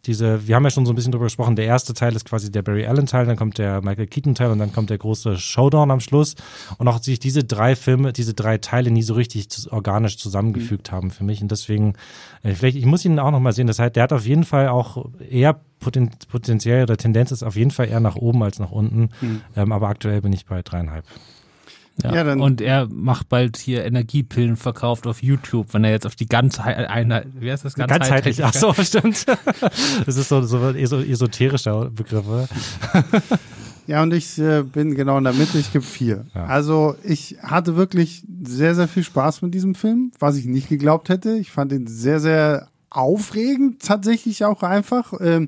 diese, wir haben ja schon so ein bisschen drüber gesprochen, der erste Teil ist quasi der Barry Allen Teil, dann kommt der Michael Keaton Teil und dann kommt der große Showdown am Schluss. Und auch sich diese drei Filme, diese drei Teile nie so richtig organisch zusammengefügt mhm. haben für mich. Und deswegen, äh, vielleicht, ich muss ihn auch nochmal sehen, das heißt, der hat auf jeden Fall auch eher poten potenziell oder Tendenz ist auf jeden Fall eher nach oben als nach unten. Hm. Ähm, aber aktuell bin ich bei dreieinhalb. Ja, Ja, dann- und er macht bald hier Energiepillen verkauft auf YouTube, wenn er jetzt auf die ganze Einheit, wie heißt das? Ganzheitlich, ach so, stimmt. Das ist so, so eso esoterischer Begriff, oder? Ja, und ich äh, bin genau in der Mitte, ich gebe vier. Ja. Also ich hatte wirklich sehr, sehr viel Spaß mit diesem Film, was ich nicht geglaubt hätte. Ich fand ihn sehr, sehr aufregend, tatsächlich auch einfach. Ähm,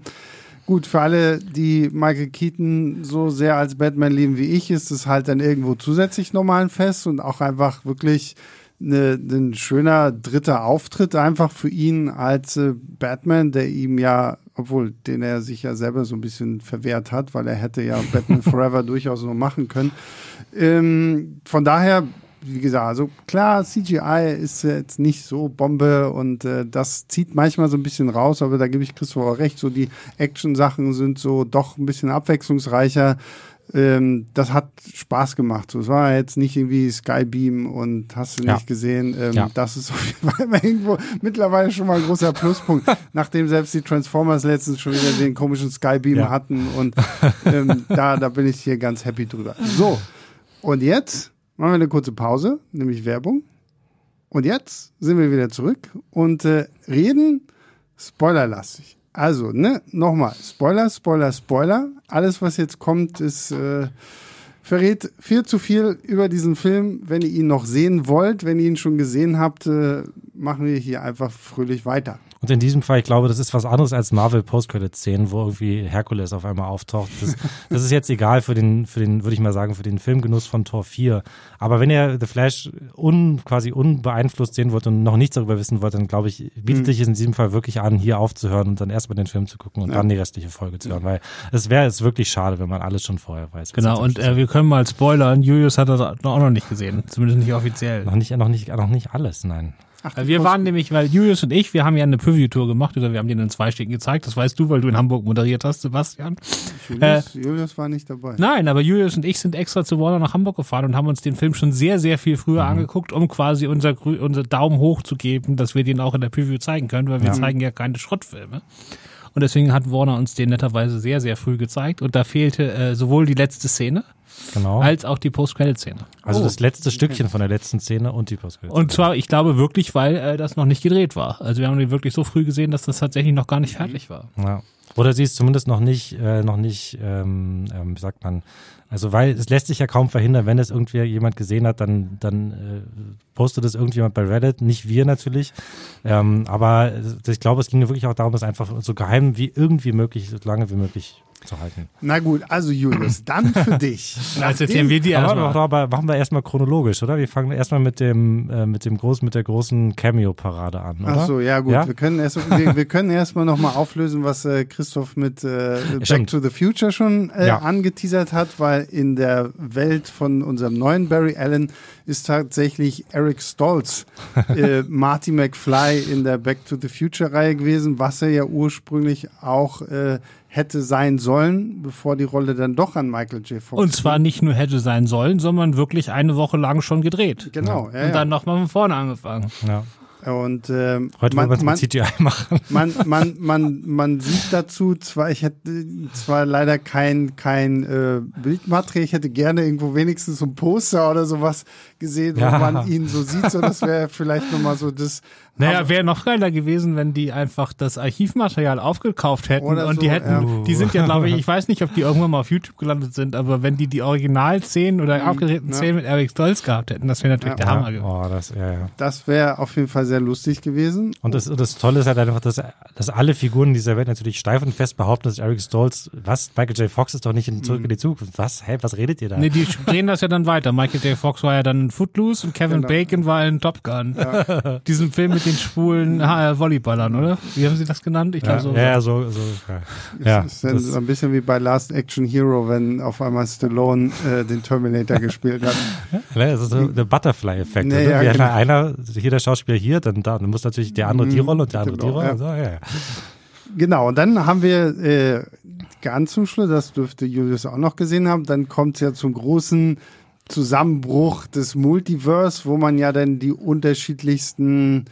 gut, für alle, die Michael Keaton so sehr als Batman lieben wie ich, ist es halt dann irgendwo zusätzlich nochmal ein Fest und auch einfach wirklich eine, ein schöner dritter Auftritt einfach für ihn als äh, Batman, der ihm ja, obwohl den er sich ja selber so ein bisschen verwehrt hat, weil er hätte ja Batman Forever durchaus noch machen können. Ähm, von daher, wie gesagt, also klar, CGI ist jetzt nicht so Bombe und äh, das zieht manchmal so ein bisschen raus, aber da gebe ich Christoph auch recht, so die Action-Sachen sind so doch ein bisschen abwechslungsreicher. Ähm, das hat Spaß gemacht. So, es war jetzt nicht irgendwie Skybeam und hast du Ja. nicht gesehen. Ähm, Ja. Das ist auf jeden Fall irgendwo mittlerweile schon mal ein großer Pluspunkt, nachdem selbst die Transformers letztens schon wieder den komischen Skybeam Ja. hatten und ähm, da, da bin ich hier ganz happy drüber. So, und jetzt machen wir eine kurze Pause, nämlich Werbung. Und jetzt sind wir wieder zurück und äh, reden spoilerlastig. Also, ne, nochmal, Spoiler, Spoiler, Spoiler. Alles, was jetzt kommt, ist äh, verrät viel zu viel über diesen Film. Wenn ihr ihn noch sehen wollt, wenn ihr ihn schon gesehen habt, äh, machen wir hier einfach fröhlich weiter. Und in diesem Fall, ich glaube, das ist was anderes als Marvel Post-Credit-Szenen, wo irgendwie Herkules auf einmal auftaucht. Das, das ist jetzt egal für den, für den, würde ich mal sagen, für den Filmgenuss von Tor 4. Aber wenn ihr The Flash un, quasi unbeeinflusst sehen wollt und noch nichts darüber wissen wollt, dann glaube ich, bietet sich in diesem Fall wirklich an, hier aufzuhören und dann erstmal den Film zu gucken und Ja. dann die restliche Folge zu hören, weil es wäre es wirklich schade, wenn man alles schon vorher weiß. Genau, und äh, wir können mal spoilern, Julius hat das auch noch nicht gesehen, zumindest nicht offiziell. noch nicht, noch nicht, noch nicht alles, nein. Ach, Wir waren nämlich, weil Julius und ich, wir haben ja eine Preview-Tour gemacht, oder wir haben dir in zwei Stücken gezeigt, das weißt du, weil du in Hamburg moderiert hast, Sebastian. Julius, Julius war nicht dabei. Nein, aber Julius und ich sind extra zu Warner nach Hamburg gefahren und haben uns den Film schon sehr, sehr viel früher Mhm. angeguckt, um quasi unser, grü- unser Daumen hoch zu geben, dass wir den auch in der Preview zeigen können, weil wir Ja. zeigen ja keine Schrottfilme. Und deswegen hat Warner uns den netterweise sehr, sehr früh gezeigt und da fehlte äh, sowohl die letzte Szene Genau. als auch die Post-Credit-Szene. Also Oh, das letzte Stückchen von der letzten Szene und die post Und zwar, ich glaube wirklich, weil äh, das noch nicht gedreht war. Also wir haben den wirklich so früh gesehen, dass das tatsächlich noch gar nicht fertig war. Ja. Oder sie ist zumindest noch nicht, äh, noch nicht, ähm, ähm, wie sagt man, also weil es lässt sich ja kaum verhindern, wenn es irgendwie jemand gesehen hat, dann, dann äh, postet es irgendjemand bei Reddit, nicht wir natürlich. Ähm, aber äh, ich glaube, es ging wirklich auch darum, das einfach so geheim wie irgendwie möglich, so lange wie möglich zu halten. Na gut, also Julius, dann für dich. Also erzählen wir die Aber, erstmal. aber, machen wir erstmal chronologisch, oder? Wir fangen erstmal mit dem, äh, mit dem großen, mit der großen Cameo-Parade an, oder? Ach so, ja gut, Ja? wir können erst wir, wir können erstmal noch mal auflösen, was äh, Christoph mit äh, Back Stimmt. to the Future schon äh, Ja. angeteasert hat, weil in der Welt von unserem neuen Barry Allen ist tatsächlich Eric Stoltz äh, Marty McFly in der Back to the Future Reihe gewesen, was er ja ursprünglich auch äh, hätte sein sollen, bevor die Rolle dann doch an Michael J. Fox Und zwar nicht nur hätte sein sollen, sondern wirklich eine Woche lang schon gedreht. Genau, ja, Und dann nochmal von vorne angefangen. Ja. ja. Und ähm, Heute man, wollen wir man, es mit CGI machen. man, man, man, man sieht dazu zwar, ich hätte zwar leider kein, kein äh, Bildmaterial, ich hätte gerne irgendwo wenigstens so ein Poster oder sowas gesehen, Ja. wo man ihn so sieht, so das wäre vielleicht nochmal so das. Naja, wäre noch geiler gewesen, wenn die einfach das Archivmaterial aufgekauft hätten Oder und so, die hätten, ja. die sind ja, glaube ich, ich weiß nicht, ob die irgendwann mal auf YouTube gelandet sind, aber wenn die die Originalszenen oder aufgedrehten Mhm. ja. Szenen mit Eric Stolz gehabt hätten, das wäre natürlich Ja. der Hammer gewesen. Oh, das, ja, ja. Das wäre auf jeden Fall sehr lustig gewesen. Und das, das Tolle ist halt einfach, dass, dass alle Figuren dieser Welt natürlich steif und fest behaupten, dass Eric Stoltz, was, Michael J. Fox ist doch nicht in Zurück in die Zukunft. Was? Hä, was redet ihr da? Nee, die drehen das ja dann weiter. Michael J. Fox war ja dann in Footloose und Kevin Genau. Bacon war in Top Gun. Diesen Film mit den schwulen Volleyballern, oder? Wie haben sie das genannt? Ich glaube ja, so. ja, ja, so, so, ja. ja das ist dann das, ein bisschen wie bei Last Action Hero, wenn auf einmal Stallone äh, den Terminator gespielt hat. ne, das ist so der Butterfly-Effekt. Nee, oder? ja, genau. einer, hier der Schauspieler hier, dann da, dann muss natürlich der andere die Rolle und der andere genau, die Rolle. ja. So, ja, ja. Genau, und dann haben wir äh, ganz zum Schluss, das dürfte Julius auch noch gesehen haben, dann kommt es ja zum großen Zusammenbruch des Multiverse, wo man ja dann die unterschiedlichsten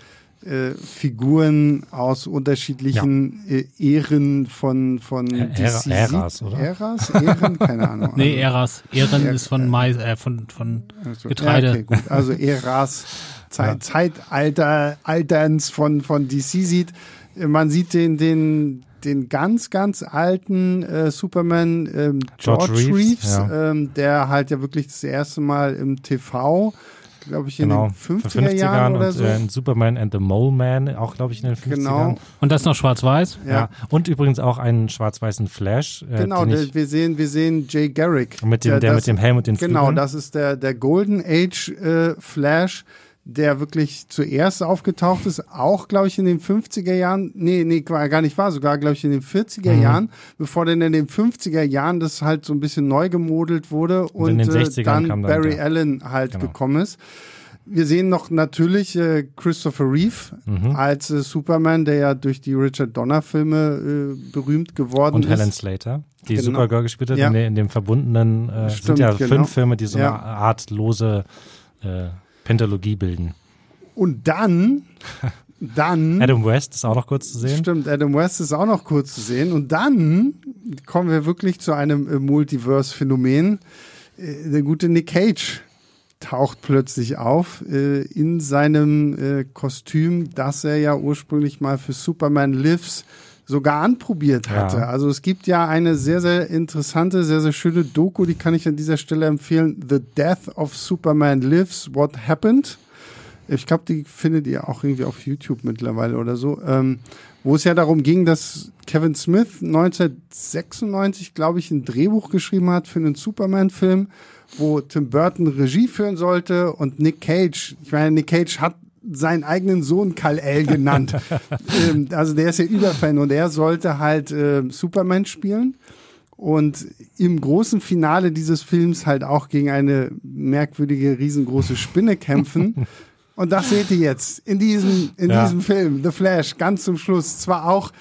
äh, Figuren aus unterschiedlichen äh, Ehren von von Äras, oder? Äras, Ehren, keine Ahnung. Nee, Eras. Ehren Ja, ist von Mais, äh, von, von Also, Getreide. Ja, okay, gut. Also Äras, Zeit, Ja. Zeitalter, Alterns von, von DC sieht. Äh, Man sieht den, den, den ganz, ganz alten äh, Superman ähm, George, George Reeves, Reeves, ja. ähm, der halt ja wirklich das erste Mal im TV, glaube ich, in Genau, den 50er, von 50ern Jahren oder und so. äh, in Superman and the Mole Man, auch glaube ich in den 50ern. genau, Und das noch schwarz-weiß? Ja. ja. Und übrigens auch einen schwarz-weißen Flash. Äh, Genau, den der, ich, wir sehen, wir sehen Jay Garrick. mit dem, der das- mit dem Helm und den Genau, Flügeln. das ist der, der Golden Age äh, Flash, der wirklich zuerst aufgetaucht ist, auch, glaube ich, in den 50er Jahren, nee, nee, war gar nicht wahr, sogar, glaube ich, in den 40er Mhm. Jahren, bevor dann in den 50er Jahren das halt so ein bisschen neu gemodelt wurde und, den äh, 60ern dann dann Barry der- Allen halt Genau. gekommen ist. Wir sehen noch natürlich äh, Christopher Reeve Mhm. als äh, Superman, der ja durch die Richard Donner Filme äh, berühmt geworden und ist. Helen Slater, die Genau. Supergirl gespielt hat, Ja. in, de- in dem verbundenen, äh, sind Stimmt, ja genau. fünf Filme, die so Ja. eine Art lose äh, Pentalogie bilden. Und dann, dann Adam West ist auch noch kurz zu sehen. Stimmt, Adam West ist auch noch kurz zu sehen. Und dann kommen wir wirklich zu einem äh, Multiverse-Phänomen. Äh, der gute Nick Cage taucht plötzlich auf äh, in seinem äh, Kostüm, das er ja ursprünglich mal für Superman Lives sogar anprobiert hatte. Ja. Also es gibt ja eine sehr, sehr interessante, sehr, sehr schöne Doku, die kann ich an dieser Stelle empfehlen. The Death of Superman Lives, What Happened. Ich glaube, die findet ihr auch irgendwie auf YouTube mittlerweile oder so. Ähm, wo es ja darum ging, dass Kevin Smith 1996, glaube ich, ein Drehbuch geschrieben hat für einen Superman-Film, wo Tim Burton Regie führen sollte und Nick Cage, ich meine, Nick Cage hat seinen eigenen Sohn Kal-El genannt. ähm, also der ist ja Überfan und er sollte halt äh, Superman spielen und im großen Finale dieses Films halt auch gegen eine merkwürdige, riesengroße Spinne kämpfen. Und das seht ihr jetzt in diesem, in Ja. diesem Film, The Flash, ganz zum Schluss. Zwar auch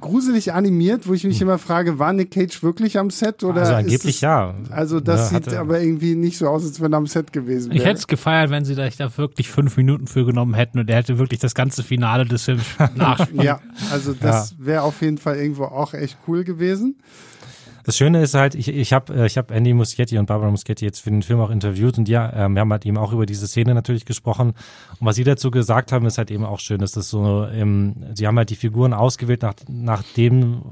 gruselig animiert, wo ich mich immer frage, war Nick Cage wirklich am Set oder also angeblich es, ja. Also das Ja, sieht aber irgendwie nicht so aus, als wenn er am Set gewesen wäre. Ich hätte es gefeiert, wenn sie da da wirklich fünf Minuten für genommen hätten und er hätte wirklich das ganze Finale des Films nachspielen. ja, also das wäre auf jeden Fall irgendwo auch echt cool gewesen. Das Schöne ist halt, ich, ich habe ich hab Andy Muschietti und Barbara Muschietti jetzt für den Film auch interviewt und ja, ähm, wir haben halt eben auch über diese Szene natürlich gesprochen. Und was sie dazu gesagt haben, ist halt eben auch schön, dass das so, ähm, sie haben halt die Figuren ausgewählt nach, nach dem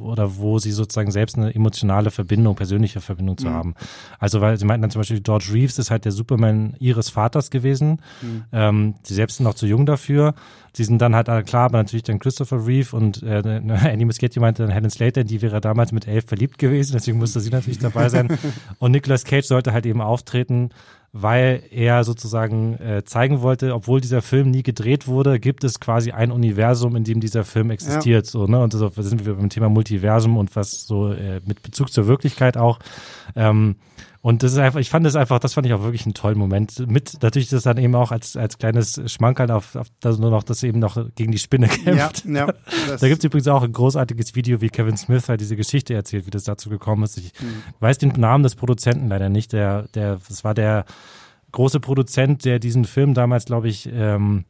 oder wo sie sozusagen selbst eine emotionale Verbindung, persönliche Verbindung zu haben. Also weil sie meinten dann zum Beispiel, George Reeves ist halt der Superman ihres Vaters gewesen. Ähm, sie selbst sind noch zu jung dafür. Sie sind dann halt, äh, klar, aber natürlich dann Christopher Reeve und äh, Andy Muschietti meinte dann Helen Slater, die wäre damals mit elf verliebt gewesen, deswegen musste sie natürlich dabei sein. Und Nicolas Cage sollte halt eben auftreten, weil er sozusagen äh, zeigen wollte, obwohl dieser Film nie gedreht wurde, gibt es quasi ein Universum, in dem dieser Film existiert. So, ne? Und so da sind wir beim Thema Multiversum und was so äh, mit Bezug zur Wirklichkeit auch. Ähm, und das ist einfach, ich fand das einfach, das fand ich auch wirklich einen tollen Moment. Mit natürlich das dann eben auch als, als kleines Schmankerl auf, auf das nur noch, dass eben noch gegen die Spinne Ja, kämpft. ja. Das, Da gibt es übrigens auch ein großartiges Video, wie Kevin Smith halt diese Geschichte erzählt, wie das dazu gekommen ist. Ich weiß den Namen des Produzenten leider nicht. Der, der, das war der große Produzent, der diesen Film damals, glaube ich, ähm,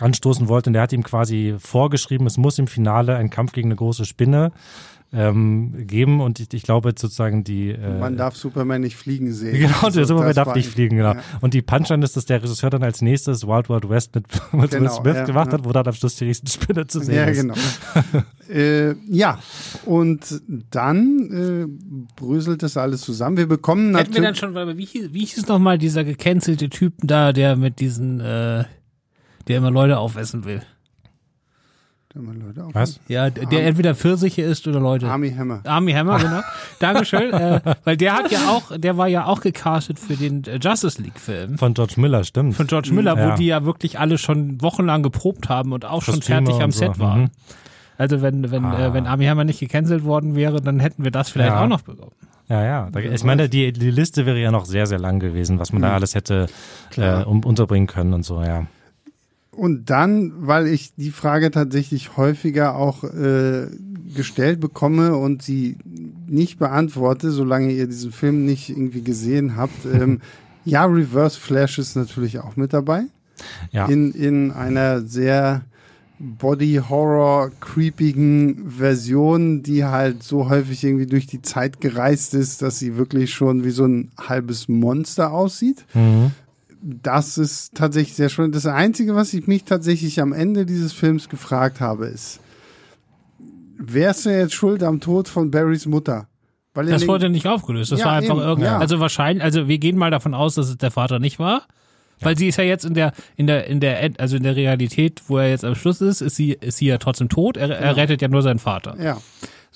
anstoßen wollte. Und der hat ihm quasi vorgeschrieben, es muss im Finale ein Kampf gegen eine große Spinne ähm, geben. Und ich, ich glaube sozusagen die. Äh, man darf Superman nicht fliegen sehen. Genau, Also der Superman das darf nicht fliegen, genau. Ja. Und die Punchline ist, dass der Regisseur dann als nächstes Wild Wild West mit, mit Will Genau, Smith ja, gemacht ja. hat, wo dann am Schluss die Riesenspinne zu sehen Ja, ist. genau. äh, ja, und dann äh, bröselt das alles zusammen. Wir bekommen Hätten wir dann natürlich. schon, weil wie hieß, wie hieß nochmal dieser gecancelte Typen da, der mit diesen, äh, der immer Leute aufessen will? Leute, auf- Was? Ja, der der entweder Pfirsiche isst oder Leute. Army Hammer. Army Hammer, genau. Dankeschön. Äh, weil der hat ja auch, der war ja auch gecastet für den äh, Justice League Film. Von George Miller, stimmt. Von George Miller, Ja. wo die ja wirklich alle schon wochenlang geprobt haben und auch schon Kostüme fertig am so. Set waren. Mhm. Also wenn, wenn, Ah. äh, wenn Army Hammer nicht gecancelt worden wäre, dann hätten wir das vielleicht Ja. auch noch bekommen. Ja, ja. Ich meine, die, die Liste wäre ja noch sehr, sehr lang gewesen, was man da alles hätte äh, um, unterbringen können und so, ja. Und dann, weil ich die Frage tatsächlich häufiger auch äh, gestellt bekomme und sie nicht beantworte, solange ihr diesen Film nicht irgendwie gesehen habt. Ähm, ja, Reverse Flash ist natürlich auch mit dabei. Ja. in, in einer sehr Body-Horror-creepigen Version, die halt so häufig irgendwie durch die Zeit gereist ist, dass sie wirklich schon wie so ein halbes Monster aussieht. Mhm. Das ist tatsächlich sehr schön. Das Einzige, was ich mich tatsächlich am Ende dieses Films gefragt habe, ist, wer ist denn jetzt schuld am Tod von Barrys Mutter? Das wurde nicht aufgelöst. Das Ja, war einfach eben, irgendwie, ja. also wahrscheinlich, also wir gehen mal davon aus, dass es der Vater nicht war. Weil sie ist ja jetzt in der, in der, in der, also in der Realität, wo er jetzt am Schluss ist, ist sie, ist sie ja trotzdem tot. Er, er rettet ja nur seinen Vater. ja.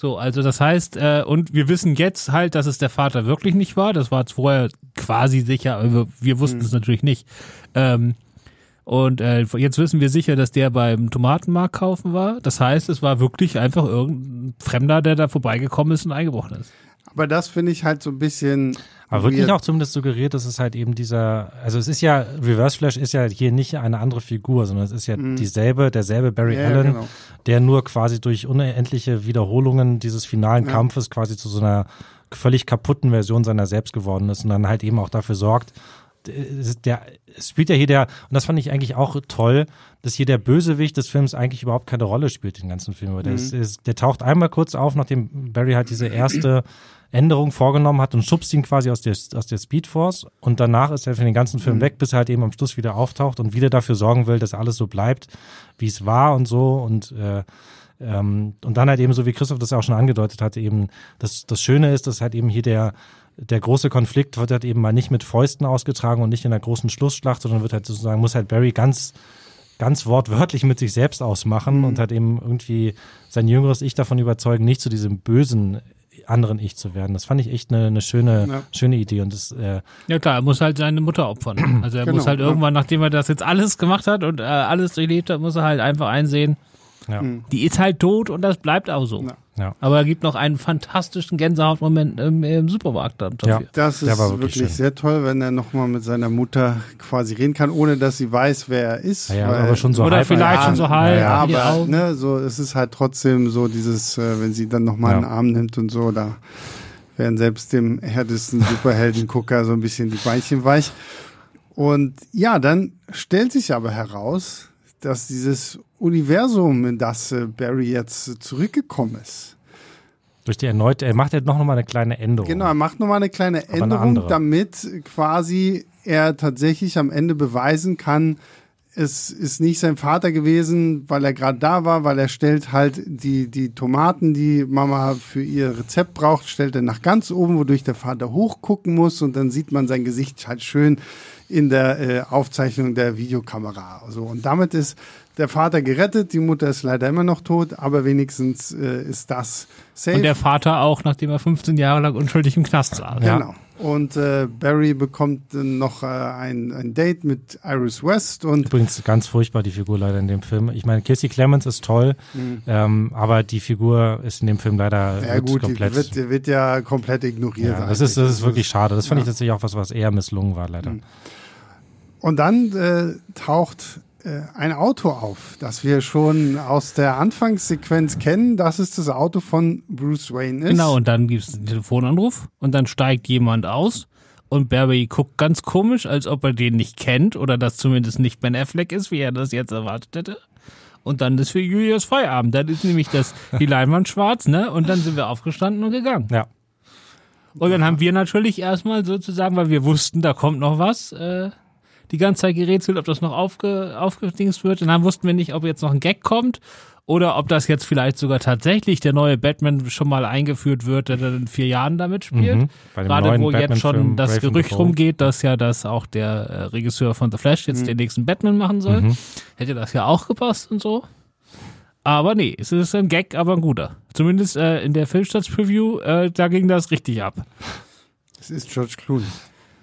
So, also das heißt, äh, und wir wissen jetzt halt, dass es der Vater wirklich nicht war. Das war vorher quasi sicher, aber wir, wir wussten es natürlich nicht. Ähm, und äh, jetzt wissen wir sicher, dass der beim Tomatenmarkt kaufen war. Das heißt, es war wirklich einfach irgendein Fremder, der da vorbeigekommen ist und eingebrochen ist. Aber das finde ich halt so ein bisschen. Aber wirklich weird. auch zumindest suggeriert, dass es halt eben dieser, also es ist ja, Reverse Flash ist ja hier nicht eine andere Figur, sondern es ist ja dieselbe, derselbe Barry Mhm. Ja, ja, Allen, genau. der nur quasi durch unendliche Wiederholungen dieses finalen Ja. Kampfes quasi zu so einer völlig kaputten Version seiner selbst geworden ist und dann halt eben auch dafür sorgt, der es spielt ja hier der, und das fand ich eigentlich auch toll, dass hier der Bösewicht des Films eigentlich überhaupt keine Rolle spielt, den ganzen Film. Der, ist, ist, der taucht einmal kurz auf, nachdem Barry halt diese erste Änderung vorgenommen hat und schubst ihn quasi aus der, aus der Speedforce und danach ist er für den ganzen Film weg, bis er halt eben am Schluss wieder auftaucht und wieder dafür sorgen will, dass alles so bleibt, wie es war und so. Und äh, ähm, und dann halt eben, so wie Christoph das auch schon angedeutet hatte, eben, das, das Schöne ist, dass halt eben hier der, der große Konflikt wird halt eben mal nicht mit Fäusten ausgetragen und nicht in der großen Schlussschlacht, sondern wird halt sozusagen, muss halt Barry ganz, ganz wortwörtlich mit sich selbst ausmachen und halt eben irgendwie sein jüngeres Ich davon überzeugen, nicht zu diesem bösen anderen Ich zu werden. Das fand ich echt eine, eine schöne, Ja. schöne Idee und das, äh, Ja klar, er muss halt seine Mutter opfern. Also er Genau, muss halt ja. irgendwann, nachdem er das jetzt alles gemacht hat und äh, alles durchlebt hat, muss er halt einfach einsehen, ja, die ist halt tot und das bleibt auch so. Ja. ja. Aber er gibt noch einen fantastischen Gänsehautmoment im, im Supermarkt dann Ja. dafür. Das Der ist wirklich, wirklich sehr toll, wenn er nochmal mit seiner Mutter quasi reden kann, ohne dass sie weiß, wer er ist. Ja, ja, aber schon so Oder halb- vielleicht schon so halb. Ja, aber ne, so, es ist halt trotzdem so dieses, äh, wenn sie dann nochmal Ja. einen Arm nimmt und so, da werden selbst dem härtesten Superheldengucker so ein bisschen die Beinchen weich. Und ja, dann stellt sich aber heraus, dass dieses Universum, in das äh, Barry jetzt zurückgekommen ist, durch die erneute, er macht ja noch mal eine kleine Änderung. Genau, er macht nochmal eine kleine eine Änderung, andere. damit quasi er tatsächlich am Ende beweisen kann, es ist nicht sein Vater gewesen, weil er gerade da war, weil er stellt halt die, die Tomaten, die Mama für ihr Rezept braucht, stellt er nach ganz oben, wodurch der Vater hochgucken muss und dann sieht man sein Gesicht halt schön in der äh, Aufzeichnung der Videokamera. So, und damit ist der Vater gerettet, die Mutter ist leider immer noch tot, aber wenigstens äh, ist das safe. Und der Vater auch, nachdem er 15 Jahre lang unschuldig im Knast saß. Ja. Genau. Und äh, Barry bekommt äh, noch äh, ein, ein Date mit Iris West und Übrigens ganz furchtbar, die Figur leider in dem Film. Ich meine, Kissy Clemens ist toll, ähm, aber die Figur ist in dem Film leider Mhm. ja wird gut, die komplett. wird, die wird ja komplett ignoriert. ja, das, ist, das ist wirklich schade. Das fand ja. ich tatsächlich auch was, was eher misslungen war, leider. Mhm. Und dann äh, taucht äh, ein Auto auf, das wir schon aus der Anfangssequenz kennen, dass es das Auto von Bruce Wayne ist. Genau, und dann gibt es einen Telefonanruf und dann steigt jemand aus und Barry guckt ganz komisch, als ob er den nicht kennt oder das zumindest nicht Ben Affleck ist, wie er das jetzt erwartet hätte. Und dann ist für Julius Feierabend. Dann ist nämlich das, die Leinwand schwarz, ne? Und dann sind wir aufgestanden und gegangen. Ja. Und dann haben wir natürlich erstmal sozusagen, weil wir wussten, da kommt noch was, äh, die ganze Zeit gerätselt, ob das noch aufge, aufgedingst wird. Und dann wussten wir nicht, ob jetzt noch ein Gag kommt oder ob das jetzt vielleicht sogar tatsächlich der neue Batman schon mal eingeführt wird, der dann in vier Jahren damit spielt. Mhm. Gerade wo jetzt schon das Brave and Gerücht rumgeht, dass ja das auch der äh, Regisseur von The Flash jetzt den nächsten Batman machen soll. Mhm. Hätte das ja auch gepasst und so. Aber nee, es ist ein Gag, aber ein guter. Zumindest äh, in der Filmstarts-Preview, äh, da ging das richtig ab. Es ist George Clooney.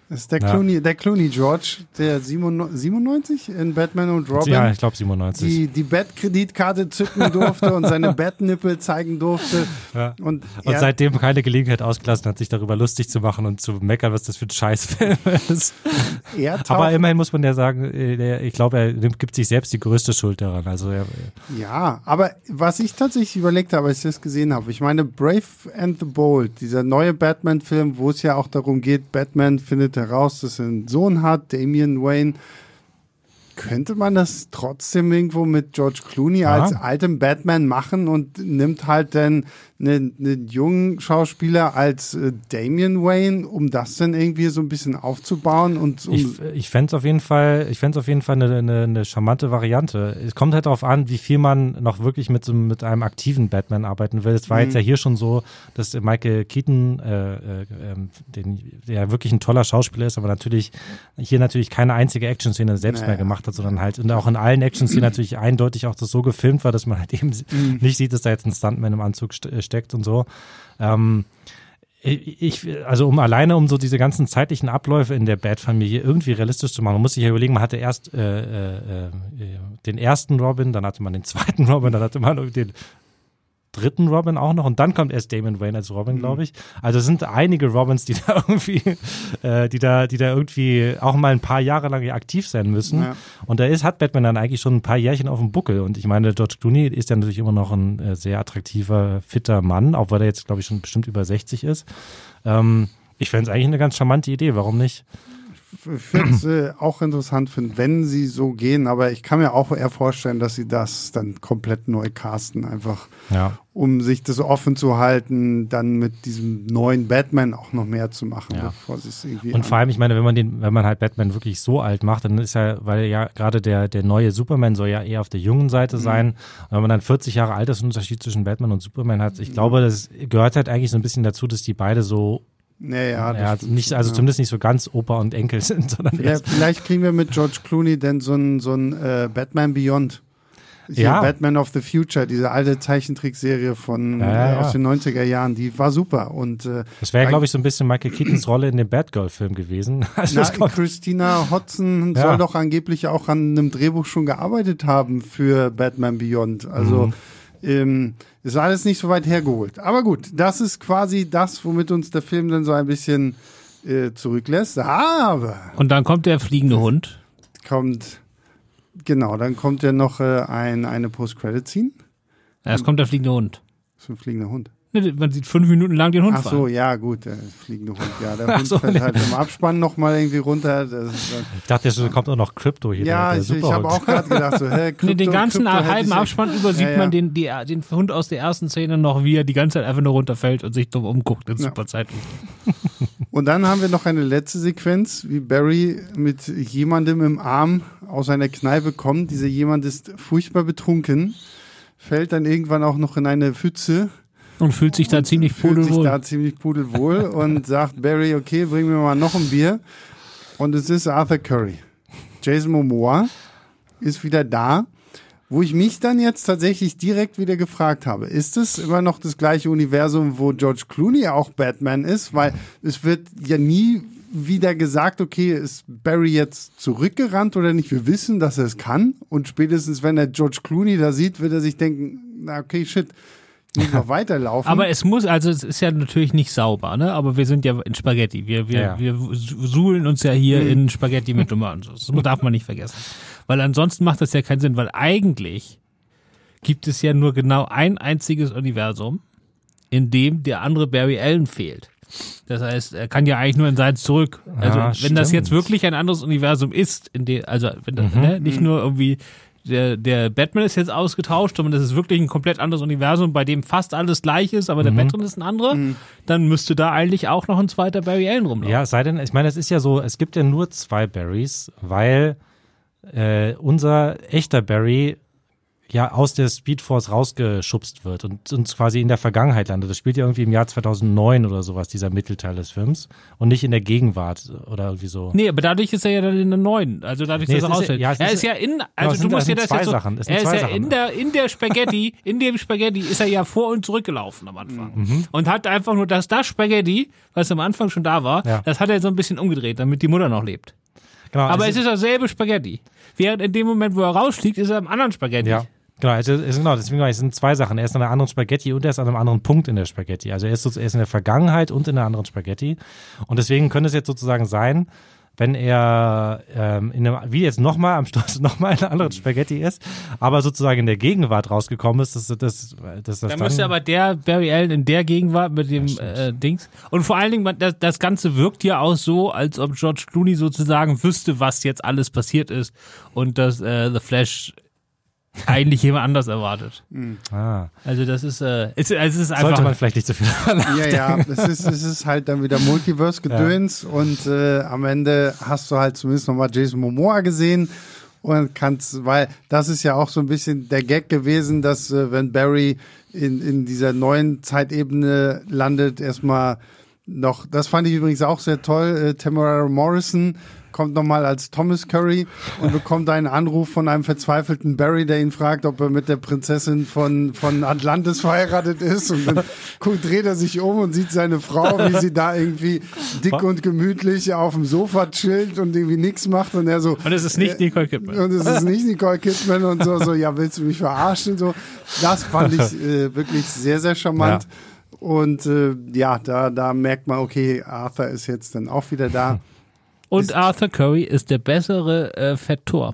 Das ist der Ja. Clooney, der Clooney George, der 97 97 in Batman und Robin. Ja, ich glaube 97. die, die Bettkreditkarte zücken durfte und seine Bettnippel zeigen durfte. Ja. Und, und seitdem keine Gelegenheit ausgelassen hat, sich darüber lustig zu machen und zu meckern, was das für ein Scheißfilm ist. er Aber immerhin muss man ja sagen, äh, ich glaube, er gibt sich selbst die größte Schuld daran. Also er, ja, aber was ich tatsächlich überlegt habe, als ich das gesehen habe, ich meine Brave and the Bold, dieser neue Batman-Film, wo es ja auch darum geht, Batman findet heraus, dass er einen Sohn hat, Damian Wayne. könnte man das trotzdem irgendwo mit George Clooney Ja. als altem Batman machen und nimmt halt dann einen, einen jungen Schauspieler als äh, Damian Wayne, um das dann irgendwie so ein bisschen aufzubauen und um, Ich, ich fände es auf jeden Fall, ich fänd's auf jeden Fall eine, eine, eine charmante Variante. Es kommt halt darauf an, wie viel man noch wirklich mit, so, mit einem aktiven Batman arbeiten will. Es war jetzt ja hier schon so, dass Michael Keaton, äh, äh, ähm, den, der ja wirklich ein toller Schauspieler ist, aber natürlich hier natürlich keine einzige Action-Szene selbst Naja. mehr gemacht hat, sondern halt und auch in allen Action-Szenen natürlich eindeutig auch das so gefilmt war, dass man halt eben nicht sieht, dass da jetzt ein Stuntman im Anzug st äh, steckt und so. Ähm, ich, also um alleine um so diese ganzen zeitlichen Abläufe in der Bat-Familie irgendwie realistisch zu machen, man muss sich ja überlegen, man hatte erst äh, äh, äh, den ersten Robin, dann hatte man den zweiten Robin, dann hatte man den dritten Robin auch noch und dann kommt erst Damon Wayne als Robin, glaube ich. Also es sind einige Robins, die da irgendwie, äh, die da, die da irgendwie auch mal ein paar Jahre lang aktiv sein müssen. Ja. Und da ist, hat Batman dann eigentlich schon ein paar Jährchen auf dem Buckel. Und ich meine, George Clooney ist ja natürlich immer noch ein äh, sehr attraktiver, fitter Mann, auch weil er jetzt, glaube ich, schon bestimmt über 60 ist. Ähm, ich fände es eigentlich eine ganz charmante Idee, warum nicht? Ich würde es äh, auch interessant finden, wenn sie so gehen, aber ich kann mir auch eher vorstellen, dass sie das dann komplett neu casten, einfach Ja. um sich das offen zu halten, dann mit diesem neuen Batman auch noch mehr zu machen, Ja. bevor sie es irgendwie Und vor allem, ich meine, wenn man den, wenn man halt Batman wirklich so alt macht, dann ist ja, weil ja gerade der, der neue Superman soll ja eher auf der jungen Seite sein. Und wenn man dann 40 Jahre Altersunterschied zwischen Batman und Superman hat, ich glaube, das gehört halt eigentlich so ein bisschen dazu, dass die beide so, naja, ja, stimmt nicht, also ja. zumindest nicht so ganz Opa und Enkel sind, sondern Ja, vielleicht kriegen wir mit George Clooney denn so ein, so ein äh, Batman Beyond. Hier Ja. Batman of the Future, diese alte Zeichentrickserie von Ja, ja, äh, aus ja. den 90er Jahren, die war super. Und äh, das wäre, glaube ich, so ein bisschen Michael Keatons Rolle in dem Batgirl-Film gewesen. Also na, Christina Hodson soll doch angeblich auch an einem Drehbuch schon gearbeitet haben für Batman Beyond. Also Mhm. ähm, ist alles nicht so weit hergeholt. Aber gut, das ist quasi das, womit uns der Film dann so ein bisschen äh, zurücklässt. Aber Und dann kommt der fliegende Hund. kommt, genau, dann kommt ja noch äh, ein, eine Post-Credit-Scene. Ja, es kommt der fliegende Hund. So ein fliegender Hund. Man sieht fünf Minuten lang den Hund Ach so, fahren. ja, gut, der fliegende Hund. Ja, der Ach Hund so, fällt nee. halt im Abspann nochmal irgendwie runter. Das ist, dann- ich dachte, es kommt auch noch Crypto hier. ja, der, ich, der ich habe auch gerade gedacht, so, hä, Krypto, Nee, den ganzen Krypto halben Abspann über sieht Ja, ja. man den, die, den Hund aus der ersten Szene noch, wie er die ganze Zeit einfach nur runterfällt und sich dumm umguckt in Ja. super Zeit. Und dann haben wir noch eine letzte Sequenz, wie Barry mit jemandem im Arm aus einer Kneipe kommt. Dieser jemand ist furchtbar betrunken, fällt dann irgendwann auch noch in eine Pfütze, Und fühlt sich da ziemlich fühlt sich pudelwohl. da ziemlich pudelwohl und sagt Barry, okay, bring mir mal noch ein Bier. Und es ist Arthur Curry. Jason Momoa ist wieder da, wo ich mich dann jetzt tatsächlich direkt wieder gefragt habe, ist es immer noch das gleiche Universum, wo George Clooney auch Batman ist? Weil es wird ja nie wieder gesagt, okay, ist Barry jetzt zurückgerannt oder nicht? Wir wissen, dass er es kann. Und spätestens, wenn er George Clooney da sieht, wird er sich denken, na okay, shit, muss noch weiterlaufen. Aber es muss, also es ist ja natürlich nicht sauber, ne? Aber wir sind ja in Spaghetti. Wir, wir, Ja, wir suhlen uns ja hier in Spaghetti mit Tomatensauce. Das darf man nicht vergessen. Weil ansonsten macht das ja keinen Sinn, weil eigentlich gibt es ja nur genau ein einziges Universum, in dem der andere Barry Allen fehlt. Das heißt, er kann ja eigentlich nur in seins zurück. Also, Ja, wenn das stimmt. jetzt wirklich ein anderes Universum ist, in dem, also, wenn das, ne, nicht nur irgendwie, der, der Batman ist jetzt ausgetauscht, sondern das ist wirklich ein komplett anderes Universum, bei dem fast alles gleich ist, aber der Batman ist ein anderer, dann müsste da eigentlich auch noch ein zweiter Barry Allen rumlaufen. Ja, es sei denn, ich meine, es ist ja so, es gibt ja nur zwei Barrys, weil äh, unser echter Barry ja aus der Speedforce rausgeschubst wird und uns quasi in der Vergangenheit landet. Das spielt ja irgendwie im Jahr 2009 oder sowas, dieser Mittelteil des Films und nicht in der Gegenwart oder irgendwie so. Nee, aber dadurch ist er ja dann in der neuen. Also dadurch, Nee, dass er es ist ja- rausfällt. ja, er ist ist ja- in, also du musst dir das jetzt so, Sachen, er ist ja Sachen. in der, in der Spaghetti, in dem Spaghetti ist er ja vor und zurückgelaufen am Anfang. Mhm. Und hat einfach nur das, das Spaghetti, was am Anfang schon da war, Ja. das hat er so ein bisschen umgedreht, damit die Mutter noch lebt. Genau, Aber es ist dasselbe Spaghetti. Während in dem Moment, wo er rausfliegt, ist er im anderen Spaghetti. Ja. Genau, also, genau, deswegen es sind zwei Sachen. Er ist an einer anderen Spaghetti und er ist an einem anderen Punkt in der Spaghetti. Also er ist, er ist in der Vergangenheit und in einer anderen Spaghetti. Und deswegen könnte es jetzt sozusagen sein, wenn er ähm, in einem, wie jetzt nochmal am Schluss nochmal in einer anderen Spaghetti ist, aber sozusagen in der Gegenwart rausgekommen ist, dass das, das, das, da müsste aber der Barry Allen in der Gegenwart mit dem äh, Dings und vor allen Dingen das, das Ganze wirkt ja auch so, als ob George Clooney sozusagen wüsste, was jetzt alles passiert ist und dass äh, The Flash eigentlich jemand anders erwartet. Mhm. Ah. Also das ist, äh, es, es ist einfach. Sollte man vielleicht nicht so viel Ja, ja, es ist, es ist halt dann wieder Multiverse-Gedöns ja. und äh, am Ende hast du halt zumindest nochmal Jason Momoa gesehen und kannst, weil das ist ja auch so ein bisschen der Gag gewesen, dass äh, wenn Barry in, in dieser neuen Zeitebene landet, erstmal noch, das fand ich übrigens auch sehr toll, äh, Tamara Morrison kommt nochmal als Thomas Curry und bekommt einen Anruf von einem verzweifelten Barry, der ihn fragt, ob er mit der Prinzessin von, von Atlantis verheiratet ist. Und dann dreht er sich um und sieht seine Frau, wie sie da irgendwie dick und gemütlich auf dem Sofa chillt und irgendwie nichts macht. Und er so. Und es ist nicht äh, Nicole Kidman. Und es ist nicht Nicole Kidman und so, so, ja, willst du mich verarschen? So, das fand ich äh, wirklich sehr, sehr charmant. Ja. Und äh, ja, da, da merkt man, okay, Arthur ist jetzt dann auch wieder da. Und Arthur Curry ist der bessere äh, Fettor.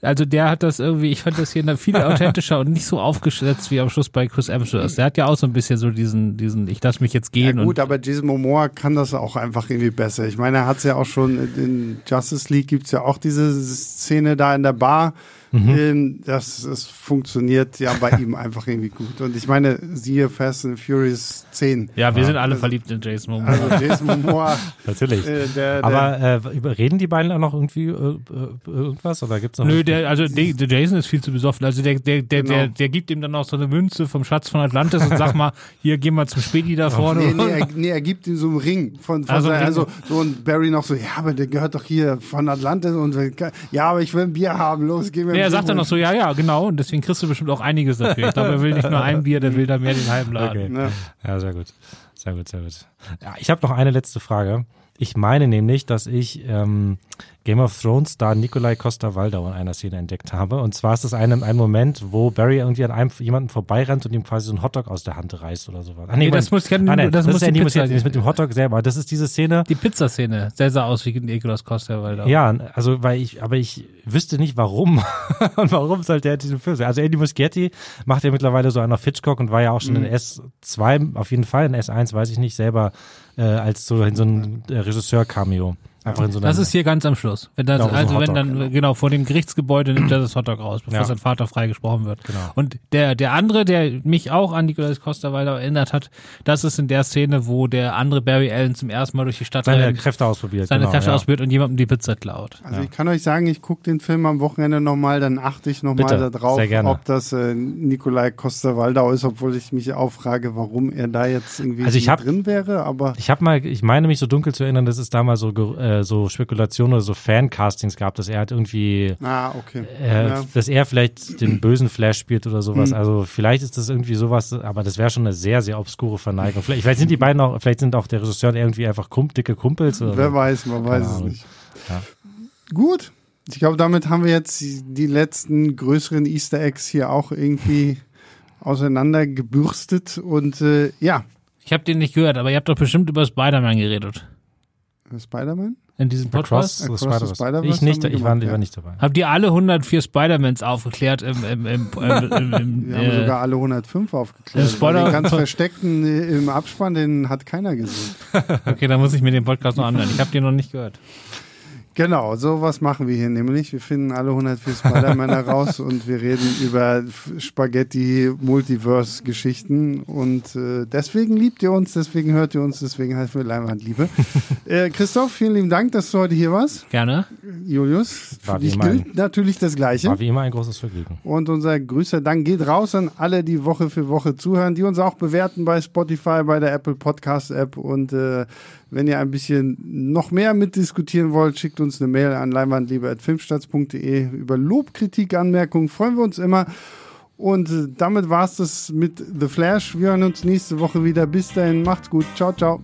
Also der hat das irgendwie, ich fand das hier viel authentischer und nicht so aufgesetzt wie am Schluss bei Chris Hemsworth. Der hat ja auch so ein bisschen so diesen, diesen, ich lasse mich jetzt gehen. Ja gut, aber Jason Momoa kann das auch einfach irgendwie besser. Ich meine, er hat es ja auch schon in Justice League gibt's ja auch diese Szene da in der Bar, Mhm. Ähm, das, das funktioniert ja bei ihm einfach irgendwie gut. Und ich meine, siehe Fast and Furious 10. Ja, wir ja. sind alle also, verliebt in Jason Momoa. Also Jason Momoa. Natürlich. Äh, der, der, Aber äh, reden die beiden auch noch irgendwie äh, äh irgendwas? Oder gibt's noch Nö, der, also der, der, Jason ist viel zu besoffen. Also der, der, der, genau. der, der gibt ihm dann auch so eine Münze vom Schatz von Atlantis und sagt mal, hier gehen wir zum Späti da vorne. Nee, nee, er, nee, er gibt ihm so einen Ring von, von also, seiner, also so ein Barry noch so, ja, aber der gehört doch hier von Atlantis und ja, aber ich will ein Bier haben, los, gehen wir nee, er sagt dann noch so, ja, ja, genau. Und deswegen kriegst du bestimmt auch einiges dafür. Ich glaube, er will nicht nur ein Bier, der will da mehr den halben Laden. Okay. Ja, sehr gut. Sehr gut, sehr gut. Ja, ich habe noch eine letzte Frage. Ich meine nämlich, dass ich ähm, Game of Thrones Star Nikolai Costa-Waldau in einer Szene entdeckt habe. Und zwar ist das ein, ein Moment, wo Barry irgendwie an einem jemanden vorbeirennt und ihm quasi so einen Hotdog aus der Hand reißt oder sowas. Nee, nee das muss, ah, nee, das, das muss ist die Pizza mit dem Hotdog selber. Das ist diese Szene. Die Pizzaszene. Sehr sah aus wie Nikolai Costa-Waldau. Ja, also weil ich, aber ich wüsste nicht warum. und warum sollte er diesen Film sehen. Also Andy Muschietti macht ja mittlerweile so einer Hitchcock und war ja auch schon mhm. in S2 auf jeden Fall, in S1 weiß ich nicht, selber äh, als so, in so ein Regisseur-Cameo. Einfach in so das ist hier ganz am Schluss. Wenn das, genau, also so wenn dann, genau. genau. vor dem Gerichtsgebäude nimmt er das Hotdog raus, bevor ja. sein Vater freigesprochen wird. Genau. Und der, der andere, der mich auch an Nicolas Costa weiter erinnert hat, das ist in der Szene, wo der andere Barry Allen zum ersten Mal durch die Stadt seine rennt, Kräfte ausprobiert. Seine genau, Kräfte ja. ausprobiert und jemandem die Pizza klaut. Also ja. ich kann euch sagen, ich gucke den Film am Wochenende nochmal, dann achte ich nochmal darauf, ob das äh, Nikolai Costa-Waldau ist, obwohl ich mich auch frage, warum er da jetzt irgendwie also ich hab, drin wäre. Aber ich habe mal, ich meine mich so dunkel zu erinnern, dass es da mal so, äh, so Spekulationen Spekulation oder so Fan-Castings gab, dass er halt irgendwie, ah, okay. äh, ja. dass er vielleicht den bösen Flash spielt oder sowas. Mhm. Also vielleicht ist das irgendwie sowas, aber das wäre schon eine sehr, sehr obskure Verneigung. Vielleicht, vielleicht, sind die beiden auch, vielleicht sind auch der Regisseur irgendwie einfach kump, dicke Kumpels. Oder Wer weiß, man weiß es nicht. Ja. Gut. Ich glaube, damit haben wir jetzt die letzten größeren Easter Eggs hier auch irgendwie auseinandergebürstet und äh, ja. Ich habe den nicht gehört, aber ihr habt doch bestimmt über Spider-Man geredet. Spider-Man? In diesem Podcast? Across, Across Spider ich nicht, ich war, ja. war, nicht dabei. Habt ihr alle 104 Spider-Mans aufgeklärt im, im, im, im, im Wir äh, haben sogar alle 105 aufgeklärt. Spoiler den ganz versteckten äh, im Abspann, den hat keiner gesehen. okay, dann muss ich mir den Podcast noch anhören. Ich habe den noch nicht gehört. Genau, so was machen wir hier nämlich. Wir finden alle 104 Spider-Man raus und wir reden über Spaghetti-Multiverse-Geschichten. Und äh, deswegen liebt ihr uns, deswegen hört ihr uns, deswegen heißt wir Leinwandliebe. äh, Christoph, vielen lieben Dank, dass du heute hier warst. Gerne. Julius, für dich gilt natürlich das Gleiche. War wie immer ein großes Vergnügen. Und unser größter Dank geht raus an alle, die Woche für Woche zuhören, die uns auch bewerten bei Spotify, bei der Apple Podcast App und äh, wenn ihr ein bisschen noch mehr mitdiskutieren wollt, schickt uns eine Mail an leinwandliebe.filmstarts.de über Lob, Kritik, Anmerkungen. Freuen wir uns immer. Und äh, damit war es das mit The Flash. Wir hören uns nächste Woche wieder. Bis dahin, macht's gut. Ciao, ciao.